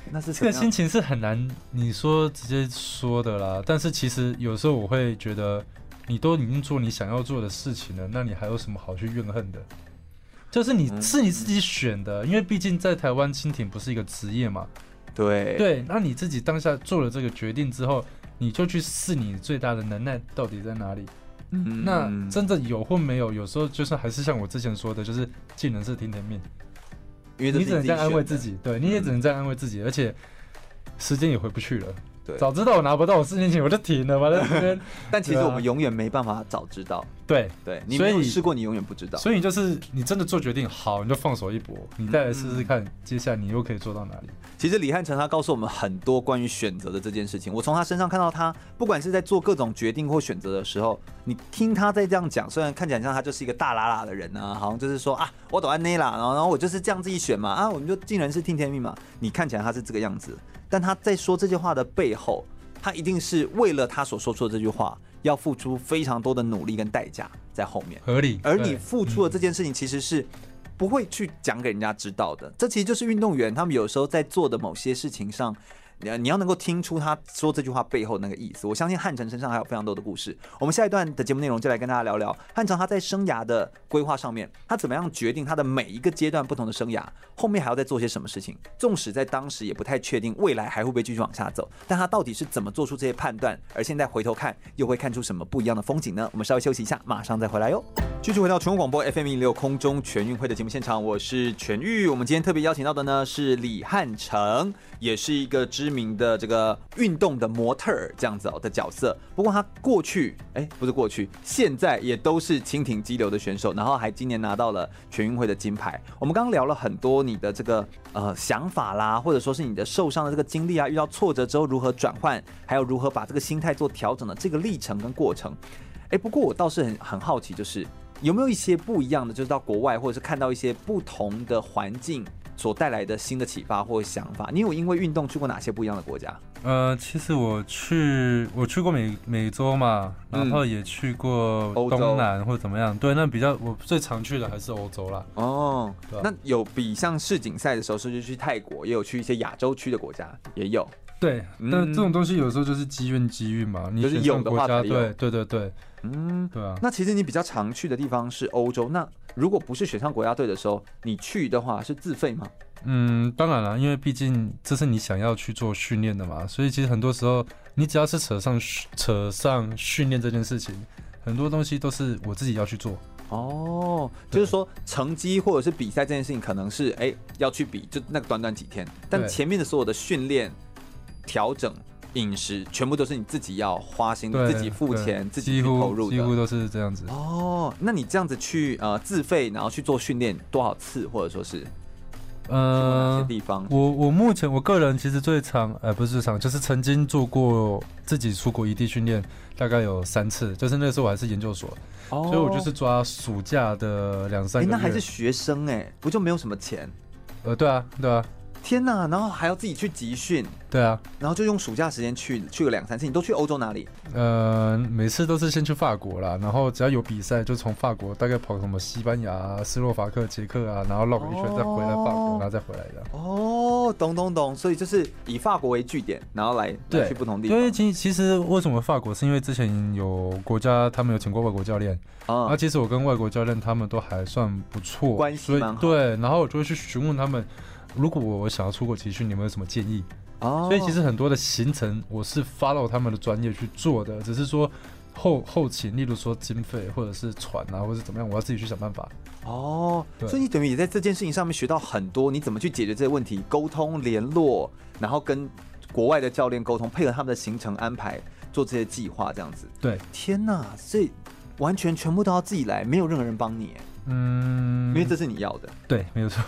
那是这个心情是很难你说直接说的啦。但是其实有时候我会觉得，你都已经做你想要做的事情了，那你还有什么好去怨恨的？就是你是你自己选的，因为毕竟在台湾蜻蜓不是一个职业嘛，对。对，那你自己当下做了这个决定之后，你就去试你最大的能耐到底在哪里。嗯，那真的有或没有，有时候就是还是像我之前说的，就是技能是听天命，因为你只能这样安慰自己，对，你也只能这样安慰自己，而且时间也回不去了。对，早知道我拿不到，我四年前我就停了，反正 但其实我们永远没办法早知道。对对，你没有试过，你永远不知道。所以就是你真的做决定好，你就放手一搏，你再来试试看，接下来你又可以做到哪里。其实李汉成他告诉我们很多关于选择的这件事情。我从他身上看到他，不管是在做各种决定或选择的时候，你听他在这样讲，虽然看起来像他就是一个大喇喇的人啊，好像就是说啊，我懂安内啦，然后然后我就是这样自己选嘛，啊，我们就尽人事听天命嘛。你看起来他是这个样子，但他在说这句话的背后。他一定是为了他所说出的这句话，要付出非常多的努力跟代价在后面，合理。而你付出的这件事情，其实是不会去讲给人家知道的。这其实就是运动员他们有时候在做的某些事情上，你你要能够听出他说这句话背后那个意思。我相信汉城身上还有非常多的故事。我们下一段的节目内容就来跟大家聊聊汉城他在生涯的规划上面，他怎么样决定他的每一个阶段不同的生涯，后面还要再做些什么事情。纵使在当时也不太确定未来还会不会继续往下走，但他到底是怎么做出这些判断？而现在回头看，又会看出什么不一样的风景呢？我们稍微休息一下，马上再回来哟。继续回到全国广播 FM 一六空中全运会的节目现场，我是全玉。我们今天特别邀请到的呢是李汉城，也是一个知名的这个运动的模特儿这样子哦的角色。不过他过去哎，不是过去，现在也都是蜻蜓激流的选手，然后还今年拿到了全运会的金牌。我们刚刚聊了很多你的这个呃想法啦，或者说是你的受伤的这个经历啊，遇到挫折之后如何转换，还有如何把这个心态做调整的这个历程跟过程。哎，不过我倒是很很好奇，就是。有没有一些不一样的，就是到国外或者是看到一些不同的环境所带来的新的启发或想法？你有因为运动去过哪些不一样的国家？呃，其实我去我去过美美洲嘛，然后也去过东南或者怎么样。对，那比较我最常去的还是欧洲啦。哦，那有比像世锦赛的时候，是不是去泰国，也有去一些亚洲区的国家，也有。对，但这种东西有时候就是机运机运嘛，你选上国家，对对对对，嗯，对啊。那其实你比较常去的地方是欧洲，那如果不是选上国家队的时候，你去的话是自费吗？嗯，当然了，因为毕竟这是你想要去做训练的嘛，所以其实很多时候你只要是扯上扯上训练这件事情，很多东西都是我自己要去做。哦，就是说成绩或者是比赛这件事情，可能是哎要去比，就那个短短几天，但前面的所有的训练。调整饮食，全部都是你自己要花心，自己付钱，自己去投入的，几乎都是这样子。哦，那你这样子去呃自费，然后去做训练多少次，或者说是呃哪些地方？我我目前我个人其实最长，呃不是最长，就是曾经做过自己出国异地训练，大概有三次，就是那时候我还是研究所，哦、所以我就是抓暑假的两三个月。那还是学生哎，不就没有什么钱？呃，对啊，对啊。天呐，然后还要自己去集训，对啊，然后就用暑假时间去去个两三次。你都去欧洲哪里？呃，每次都是先去法国啦，然后只要有比赛就从法国大概跑什么西班牙、斯洛伐克、捷克啊，然后绕个一圈再回来法国，然后再回来的。哦，懂懂懂，所以就是以法国为据点，然后来对去不同地方。因为其其实为什么法国？是因为之前有国家他们有请过外国教练啊，那其实我跟外国教练他们都还算不错，关系蛮好。对，然后我就会去询问他们。如果我想要出国集训，你们有什么建议？哦，所以其实很多的行程我是 follow 他们的专业去做的，只是说后后勤，例如说经费或者是船啊，或者是怎么样，我要自己去想办法。哦，所以你等于也在这件事情上面学到很多，你怎么去解决这些问题，沟通联络，然后跟国外的教练沟通，配合他们的行程安排，做这些计划，这样子。对，天哪，所以完全全部都要自己来，没有任何人帮你。嗯，因为这是你要的。对，没有错。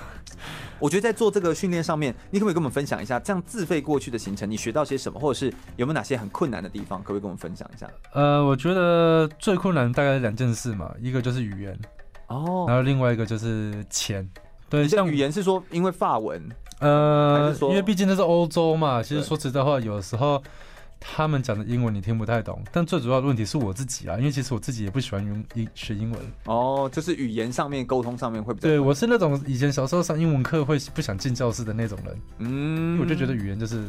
我觉得在做这个训练上面，你可不可以跟我们分享一下，这样自费过去的行程，你学到些什么，或者是有没有哪些很困难的地方，可不可以跟我们分享一下？呃，我觉得最困难大概两件事嘛，一个就是语言，哦，然后另外一个就是钱。对，像语言是说因为法文，呃，因为毕竟那是欧洲嘛，其实说实在话，有时候。他们讲的英文你听不太懂，但最主要的问题是我自己啊，因为其实我自己也不喜欢用英学英文。哦，就是语言上面沟通上面会比较。对，我是那种以前小时候上英文课会不想进教室的那种人。嗯，我就觉得语言就是，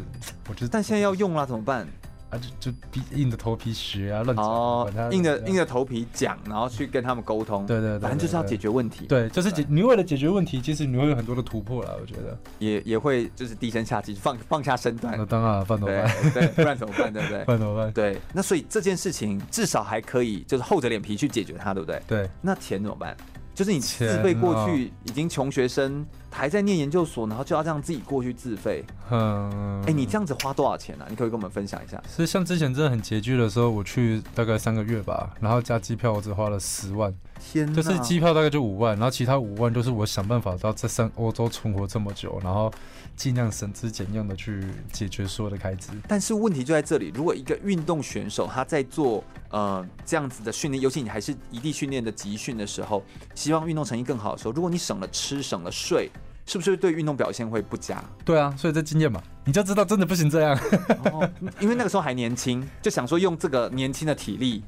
我觉得。但现在要用啦怎么办？啊，就就逼硬着头皮学啊，乱讲。哦，硬着硬着头皮讲，然后去跟他们沟通。对对对，反正就是要解决问题。对，就是解你为了解决问题，其实你会有很多的突破了。我觉得也也会就是低声下气，放放下身段。那当然，放怎么办？对，不然怎么办？对不对？饭怎么办？对，那所以这件事情至少还可以，就是厚着脸皮去解决它，对不对？对。那钱怎么办？就是你自费过去，已经穷学生还在念研究所，然后就要这样自己过去自费。嗯，哎，你这样子花多少钱呢？你可以跟我们分享一下。是像之前真的很拮据的时候，我去大概三个月吧，然后加机票，我只花了十万。天哪，就是机票大概就五万，然后其他五万就是我想办法到在三欧洲存活这么久，然后尽量省吃俭用的去解决所有的开支。但是问题就在这里，如果一个运动选手他在做呃这样子的训练，尤其你还是异地训练的集训的时候，希望运动成绩更好的时候，如果你省了吃省了睡，是不是对运动表现会不佳？对啊，所以这经验嘛，你就知道真的不行这样。哦，因为那个时候还年轻，就想说用这个年轻的体力。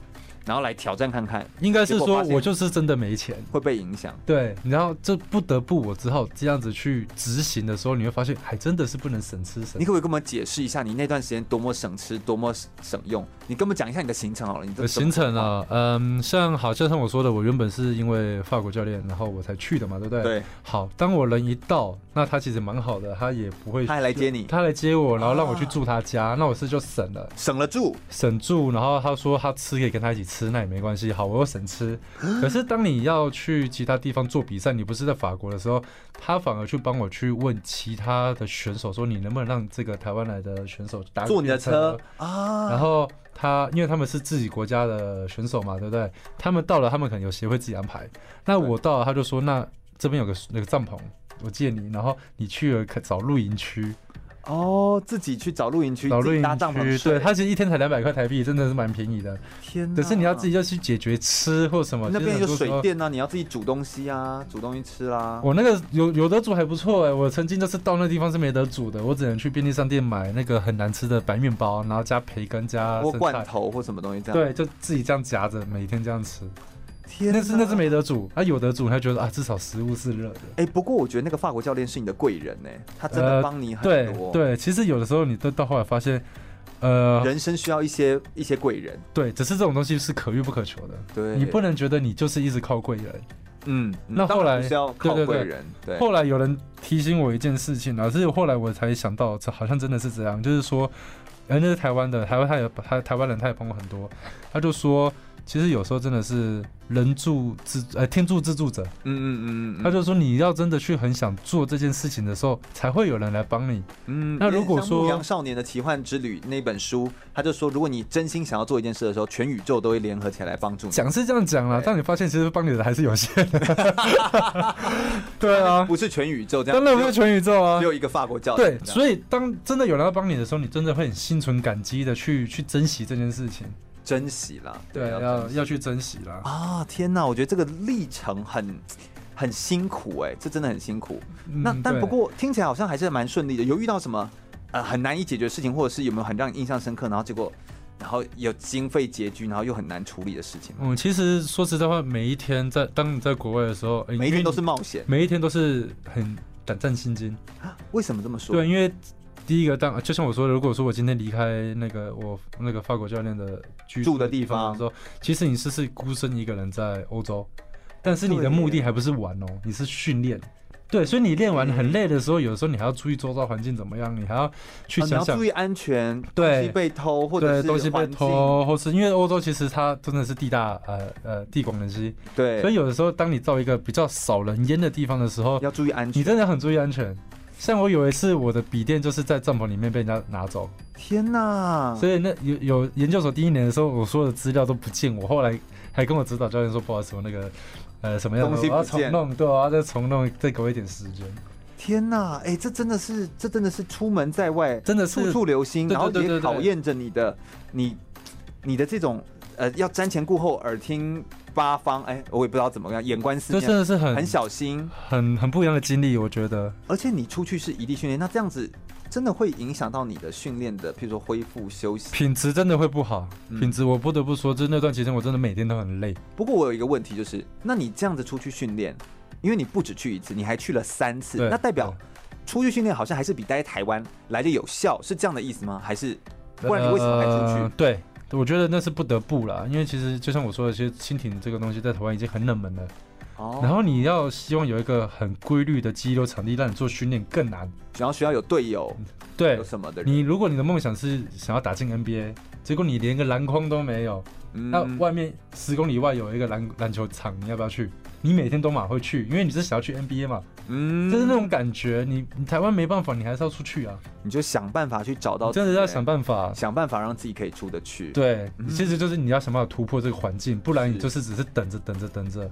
然后来挑战看看，应该是说我就是真的没钱，会被影响。对，然后这不得不我之后这样子去执行的时候，你会发现还真的是不能省吃省。你可不可以跟我们解释一下，你那段时间多么省吃，多么省用？你跟我们讲一下你的行程好了。你的行程啊，嗯，像好像像我说的，我原本是因为法国教练，然后我才去的嘛，对不对？对。好，当我人一到，那他其实蛮好的，他也不会，他还来接你，他来接我，然后让我去住他家，啊、那我是就省了，省了住，省住，然后他说他吃可以跟他一起吃，那也没关系。好，我又省吃。可是当你要去其他地方做比赛，你不是在法国的时候，他反而去帮我去问其他的选手说，你能不能让这个台湾来的选手打坐你的车啊？然后他因为他们是自己国家的选手嘛，对不对？他们到了，他们可能有协会自己安排。那我到了，他就说，那这边有个那个帐篷，我借你，然后你去了找露营区。哦，自己去找露营区，找露营，搭帐篷，对，他其实一天才两百块台币，真的是蛮便宜的。天，可是你要自己要去解决吃或什么，那边有水电啊，你要自己煮东西啊，煮东西吃啦。我那个有有的煮还不错哎、欸，我曾经就是到那地方是没得煮的，我只能去便利商店买那个很难吃的白面包，然后加培根加或罐头或什么东西这样。对，就自己这样夹着，每天这样吃。天，那是那是没得煮，他有得煮，他觉得啊至少食物是热的。哎、欸，不过我觉得那个法国教练是你的贵人呢，他真的帮你很多。呃、对，对，其实有的时候你到到后来发现，呃，人生需要一些一些贵人。对，只是这种东西是可遇不可求的。对，你不能觉得你就是一直靠贵人。嗯，那后来是要靠贵人。对，对，对，对，后来有人提醒我一件事情，然后是后来我才想到，这好像真的是这样，就是说，哎，那是台湾的，台湾他也他台湾人他也帮我很多，他就说。其实有时候真的是人助自呃天助自助者，嗯嗯嗯嗯，他就说你要真的去很想做这件事情的时候，才会有人来帮你。嗯，那如果说《牧羊少年的奇幻之旅》那本书，他就说，如果你真心想要做一件事的时候，全宇宙都会联合起来帮助你。讲是这样讲啦，但你发现其实帮你的还是有限的。对啊，不是全宇宙这样，真的不是全宇宙啊，只有一个法国教练。对，所以当真的有人要帮你的时候，你真的会很心存感激的去去珍惜这件事情。珍惜啦，对，对要要去珍惜啦。啊！天哪，我觉得这个历程很很辛苦哎、欸，这真的很辛苦。嗯、那但不过听起来好像还是蛮顺利的。有遇到什么呃很难以解决的事情，或者是有没有很让你印象深刻，然后结果然后有经费拮据，然后又很难处理的事情？嗯，其实说实在话，每一天在当你在国外的时候，每一天都是冒险，每一天都是很胆战心惊。为什么这么说？对，因为。第一个当就像我说的，如果说我今天离开那个我那个法国教练的居住的地方。的时候，其实你是是孤身一个人在欧洲，但是你的目的还不是玩哦，你是训练。对，所以你练完很累的时候，有的时候你还要注意周遭环境怎么样，你还要去想想、啊、注意安全，对，东西被偷或者是东西被偷，或是因为欧洲其实它真的是地大呃呃地广人稀，对，所以有的时候当你到一个比较少人烟的地方的时候，要注意安全，你真的很注意安全。像我有一次，我的笔电就是在帐篷里面被人家拿走。天哪！所以那有有研究所第一年的时候，我所有的资料都不见。我后来还跟我指导教练说，不好意思，我那个呃什么样的东西我要重弄，对，我要再重弄，再给我一点时间。天哪！哎、欸，这真的是，这真的是出门在外，真的是处处留心，对对对对对，然后也考验着你的你你的这种呃要瞻前顾后，耳听。八方哎、欸，我也不知道怎么样，眼观四面，真的是很很小心，很很不一样的经历，我觉得。而且你出去是异地训练，那这样子真的会影响到你的训练的，譬如说恢复休息，品质真的会不好。品质我不得不说，就是那段期间我真的每天都很累。不过我有一个问题，就是那你这样子出去训练，因为你不止去一次，你还去了三次，那代表出去训练好像还是比待在台湾来的有效，是这样的意思吗？还是不然你为什么还出去？呃、对。我觉得那是不得不啦，因为其实就像我说的，其实蜻蜓这个东西在台湾已经很冷门了。哦。然后你要希望有一个很规律的激流场地，让你做训练更难。然后需要有队友，对，有什么的？你如果你的梦想是想要打进 NBA，结果你连个篮筐都没有，嗯、那外面十公里外有一个篮篮球场，你要不要去？你每天都马会去，因为你是想要去 NBA 嘛。嗯，就是那种感觉，你你台湾没办法，你还是要出去啊。你就想办法去找到，真的要想办法，想办法让自己可以出得去。对，嗯、其实就是你要想办法突破这个环境，不然你就是只是等着等着等着，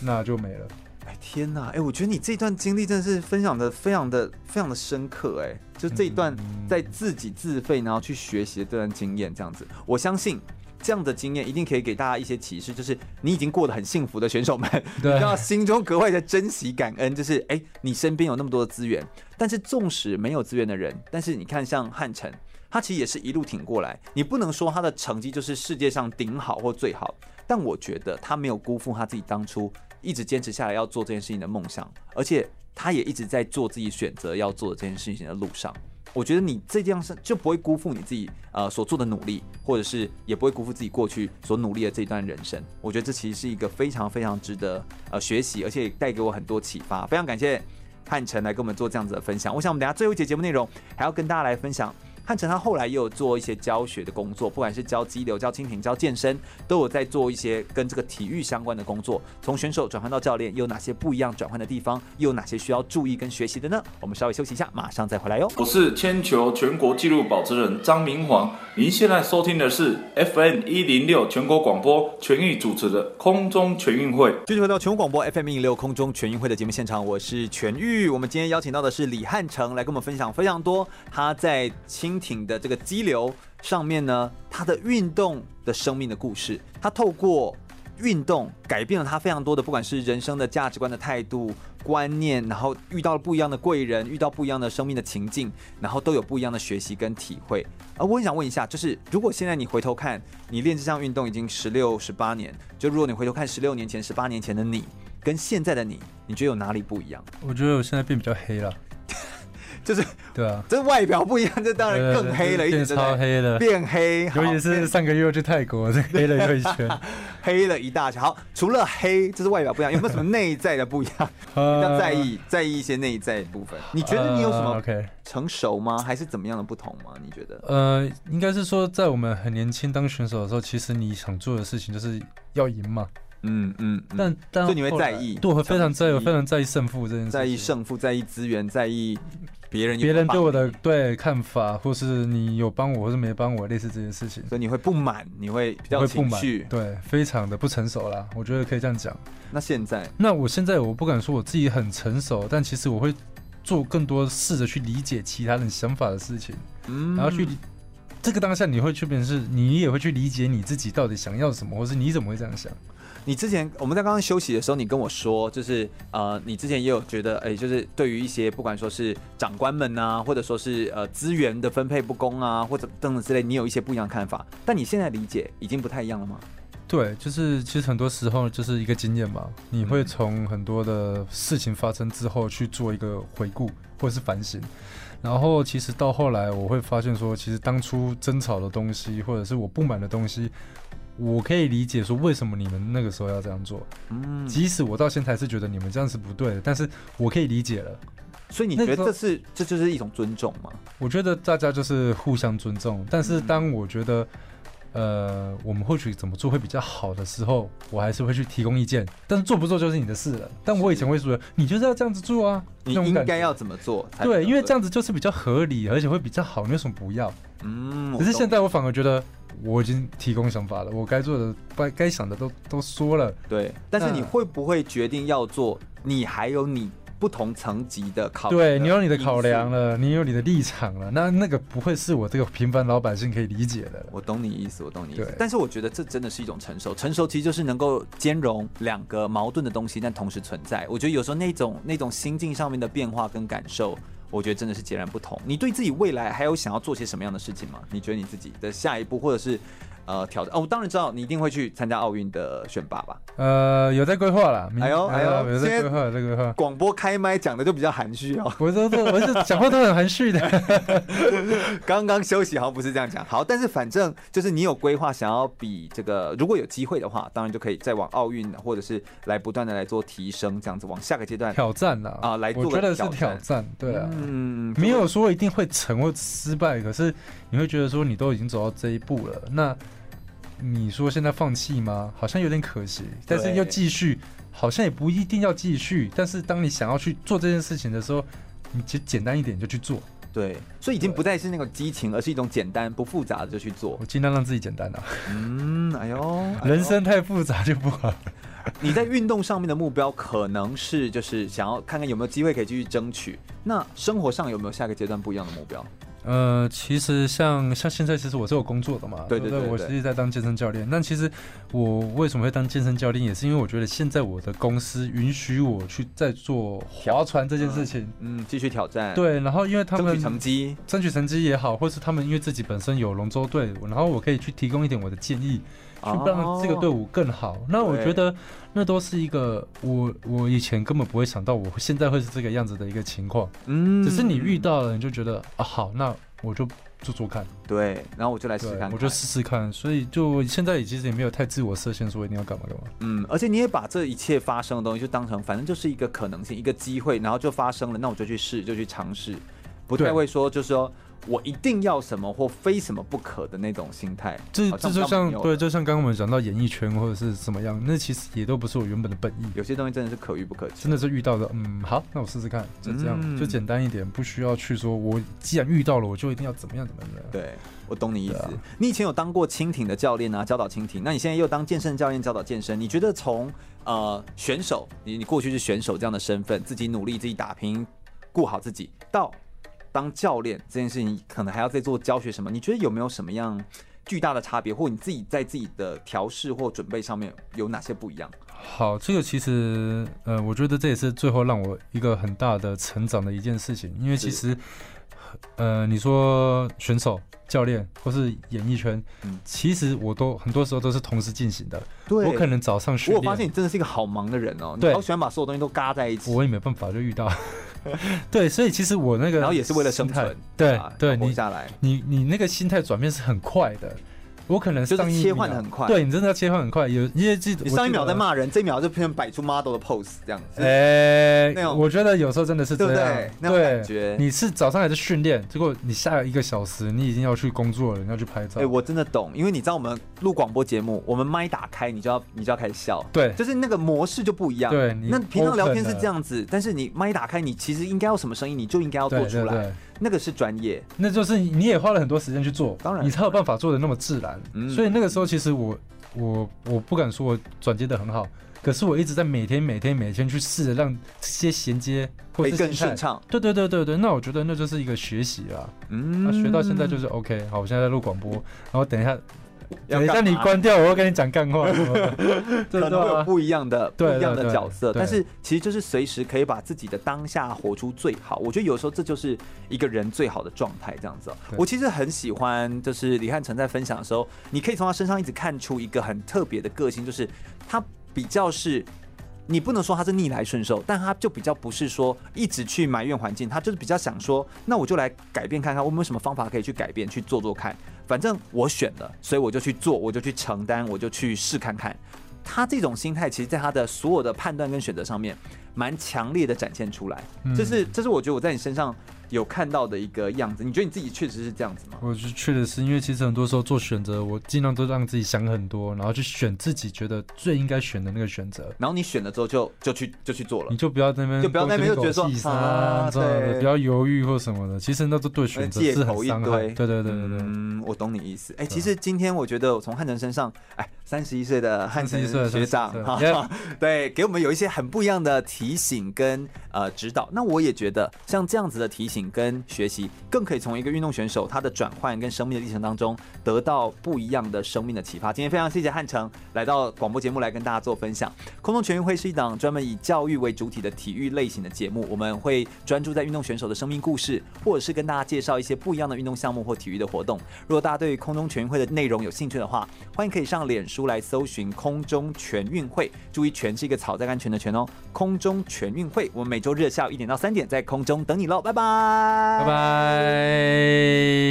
那就没了。哎天哪，哎，我觉得你这段经历真的是分享的非常的非常的深刻，哎，就这一段在自己自费然后去学习的这段经验，这样子，我相信。这样的经验一定可以给大家一些启示，就是你已经过得很幸福的选手们，对，你要心中格外的珍惜感恩。就是哎，你身边有那么多的资源，但是纵使没有资源的人，但是你看像汉城，他其实也是一路挺过来。你不能说他的成绩就是世界上顶好或最好，但我觉得他没有辜负他自己当初一直坚持下来要做这件事情的梦想，而且他也一直在做自己选择要做的这件事情的路上。我觉得你这样是就不会辜负你自己呃所做的努力，或者是也不会辜负自己过去所努力的这一段人生。我觉得这其实是一个非常非常值得呃学习，而且带给我很多启发。非常感谢汉城来跟我们做这样子的分享。我想我们等下最后一节节目内容还要跟大家来分享。汉城他后来也有做一些教学的工作，不管是教激流、教蜻蜓、教健身，都有在做一些跟这个体育相关的工作。从选手转换到教练，又有哪些不一样转换的地方？又有哪些需要注意跟学习的呢？我们稍微休息一下，马上再回来哟。我是铅球全国纪录保持人张明煌，您现在收听的是 FM 一零六全国广播全域主持的空中全运会。继续回到全国广播 FM 一零六空中全运会的节目现场，我是全域。我们今天邀请到的是李汉成来跟我们分享非常多他在轻艇的这个激流上面呢，它的运动的生命的故事，它透过运动改变了他非常多的，不管是人生的价值观的态度观念，然后遇到了不一样的贵人，遇到不一样的生命的情境，然后都有不一样的学习跟体会。而我很想问一下，就是如果现在你回头看，你练这项运动已经十六、十八年，就如果你回头看十六年前、十八年前的你，跟现在的你，你觉得有哪里不一样？我觉得我现在变比较黑了。就是对啊，这外表不一样，这当然更黑了一点，变超黑了，变黑。尤其是上个月去泰国，这黑了又一圈，黑了一大圈。好，除了黑，这是外表不一样，有没有什么内在的不一样？要在意，在意一些内在的部分。你觉得你有什么成熟吗？还是怎么样的不同吗？你觉得？呃，应该是说，在我们很年轻当选手的时候，其实你想做的事情就是要赢嘛。嗯嗯，但但所以你会在意，对，我非常在意，我非常在意胜负这件事，在意胜负，在意资源，在意。别人别人对我的对看法，或是你有帮我，或是没帮我，类似这件事情，所以你会不满，你会比较情绪，对，非常的不成熟啦，我觉得可以这样讲。那现在，那我现在我不敢说我自己很成熟，但其实我会做更多试着去理解其他人想法的事情，嗯，然后去这个当下你会去变成是，你也会去理解你自己到底想要什么，或是你怎么会这样想。你之前我们在刚刚休息的时候，你跟我说，就是呃，你之前也有觉得，哎，就是对于一些不管说是长官们呐、啊，或者说是呃资源的分配不公啊，或者等等之类，你有一些不一样的看法。但你现在理解已经不太一样了吗？对，就是其实很多时候就是一个经验嘛，你会从很多的事情发生之后去做一个回顾或者是反省，然后其实到后来我会发现说，其实当初争吵的东西，或者是我不满的东西。我可以理解说为什么你们那个时候要这样做，嗯，即使我到现在是觉得你们这样是不对的，但是我可以理解了。所以你觉得这是这就是一种尊重吗？我觉得大家就是互相尊重，但是当我觉得，呃，我们或许怎么做会比较好的时候，我还是会去提供意见。但是做不做就是你的事了。但我以前会说，你就是要这样子做啊，你应该要怎么做？对，因为这样子就是比较合理，而且会比较好。你为什么不要？嗯，可是现在我反而觉得。我已经提供想法了，我该做的、该该想的都都说了。对，但是你会不会决定要做？你还有你不同层级的考量。对，你有你的考量了，你有你的立场了，那那个不会是我这个平凡老百姓可以理解的。我懂你意思，我懂你意思。但是我觉得这真的是一种成熟，成熟其实就是能够兼容两个矛盾的东西，但同时存在。我觉得有时候那种那种心境上面的变化跟感受。我觉得真的是截然不同。你对自己未来还有想要做些什么样的事情吗？你觉得你自己的下一步，或者是？呃，挑战哦，我当然知道你一定会去参加奥运的选拔吧？呃，有在规划了。哎呦哎呦，有在规划，在规划。广播开麦讲的就比较含蓄哦。我说，我是讲话都很含蓄的。刚刚休息好像不是这样讲。好，但是反正就是你有规划，想要比这个，如果有机会的话，当然就可以再往奥运，或者是来不断的来做提升，这样子往下个阶段挑战了啊，来做。我觉得是挑战，对啊，嗯，没有说一定会成或失败，可是你会觉得说你都已经走到这一步了，那。你说现在放弃吗？好像有点可惜，但是要继续，好像也不一定要继续。但是当你想要去做这件事情的时候，你其实简单一点就去做。对，所以已经不再是那个激情，而是一种简单不复杂的就去做。我尽量让自己简单啊。嗯，哎呦，人生太复杂就不好。你在运动上面的目标可能是就是想要看看有没有机会可以继续争取。那生活上有没有下个阶段不一样的目标？呃，其实像像现在，其实我是有工作的嘛，对对对，对，我实际在当健身教练。那其实我为什么会当健身教练，也是因为我觉得现在我的公司允许我去再做划船这件事情，嗯，继续挑战。对，然后因为他们争取成绩，争取成绩也好，或是他们因为自己本身有龙舟队，然后我可以去提供一点我的建议，去让这个队伍更好。哦、那我觉得那都是一个我我以前根本不会想到，我现在会是这个样子的一个情况。嗯，只是你遇到了，你就觉得啊，好，那。我就做做看，对，然后我就来试试看，我就试试看，所以就现在也其实也没有太自我设限，说一定要干嘛干嘛。嗯，而且你也把这一切发生的东西就当成，反正就是一个可能性，一个机会，然后就发生了，那我就去试，就去尝试，不太会说就是说。我一定要什么或非什么不可的那种心态，这这就像对，就像刚刚我们讲到演艺圈或者是怎么样，那其实也都不是我原本的本意。有些东西真的是可遇不可求，真的是遇到的，嗯，好，那我试试看，就这样，嗯、就简单一点，不需要去说，我既然遇到了，我就一定要怎么样怎么样。对，我懂你意思。啊、你以前有当过蜻蜓的教练啊，教导蜻蜓，那你现在又当健身教练，教导健身，你觉得从呃选手，你你过去是选手这样的身份，自己努力，自己打拼，顾好自己，到。当教练这件事情，可能还要再做教学什么？你觉得有没有什么样巨大的差别，或你自己在自己的调试或准备上面有哪些不一样？好，这个其实，呃，我觉得这也是最后让我一个很大的成长的一件事情，因为其实，呃，你说选手、教练或是演艺圈，嗯，其实我都很多时候都是同时进行的。对，我可能早上训练，我发现你真的是一个好忙的人哦，你好喜欢把所有东西都嘎在一起。我也没办法，就遇到。对，所以其实我那个，然后也是为了生存，对对，你下来，你你那个心态转变是很快的。我可能就是切换的很快，对，你真的要切换很快。有因为记，你上一秒在骂人，这一秒就偏摆出 model 的 pose 这样子。哎，那种我觉得有时候真的是这样，对不对？那种感觉，你是早上还在训练，结果你下一个小时你已经要去工作了，你要去拍照。哎，我真的懂，因为你知道我们录广播节目，我们麦打开，你就要你就要开始笑，对，就是那个模式就不一样。对，那平常聊天是这样子，但是你麦打开，你其实应该要什么声音，你就应该要做出来。那个是专业，那就是你也花了很多时间去做，当然你才有办法做的那么自然。嗯，所以那个时候其实我我我不敢说我转接的很好，可是我一直在每天每天每天去试着让这些衔接会更顺畅。对对对对对，那我觉得那就是一个学习啊。嗯，那学到现在就是 OK。好，我现在在录广播，然后等一下。等一下，你关掉，我会跟你讲干话。可能会有不一样的、不一样的角色，但是其实就是随时可以把自己的当下活出最好。我觉得有时候这就是一个人最好的状态，这样子。我其实很喜欢，就是李汉成在分享的时候，你可以从他身上一直看出一个很特别的个性，就是他比较是。你不能说他是逆来顺受，但他就比较不是说一直去埋怨环境，他就是比较想说，那我就来改变看看，我们有什么方法可以去改变，去做做看。反正我选了，所以我就去做，我就去承担，我就去试看看。他这种心态，其实在他的所有的判断跟选择上面，蛮强烈的展现出来。这是，这是我觉得我在你身上。有看到的一个样子，你觉得你自己确实是这样子吗？我就确实是因为其实很多时候做选择，我尽量都让自己想很多，然后去选自己觉得最应该选的那个选择。然后你选了之后就就去就去做了，你就不要在那边就不要在那边就觉得说啊，对，不要犹豫或什么的。其实那都对选择是很伤害。对对对对对，嗯，我懂你意思。哎，其实今天我觉得我从汉城身上，哎，三十一岁的汉城学长，对，给我们有一些很不一样的提醒跟呃指导。那我也觉得像这样子的提醒跟学习，更可以从一个运动选手他的转换跟生命的历程当中得到不一样的生命的启发。今天非常谢谢汉城来到广播节目来跟大家做分享。空中全运会是一档专门以教育为主体的体育类型的节目，我们会专注在运动选手的生命故事，或者是跟大家介绍一些不一样的运动项目或体育的活动。如果大家对空中全运会的内容有兴趣的话，欢迎可以上脸书来搜寻空中全运会，注意“全”是一个草在安全的“全”哦。空中全运会，我们每周日下午一点到三点在空中等你喽，拜拜。拜拜。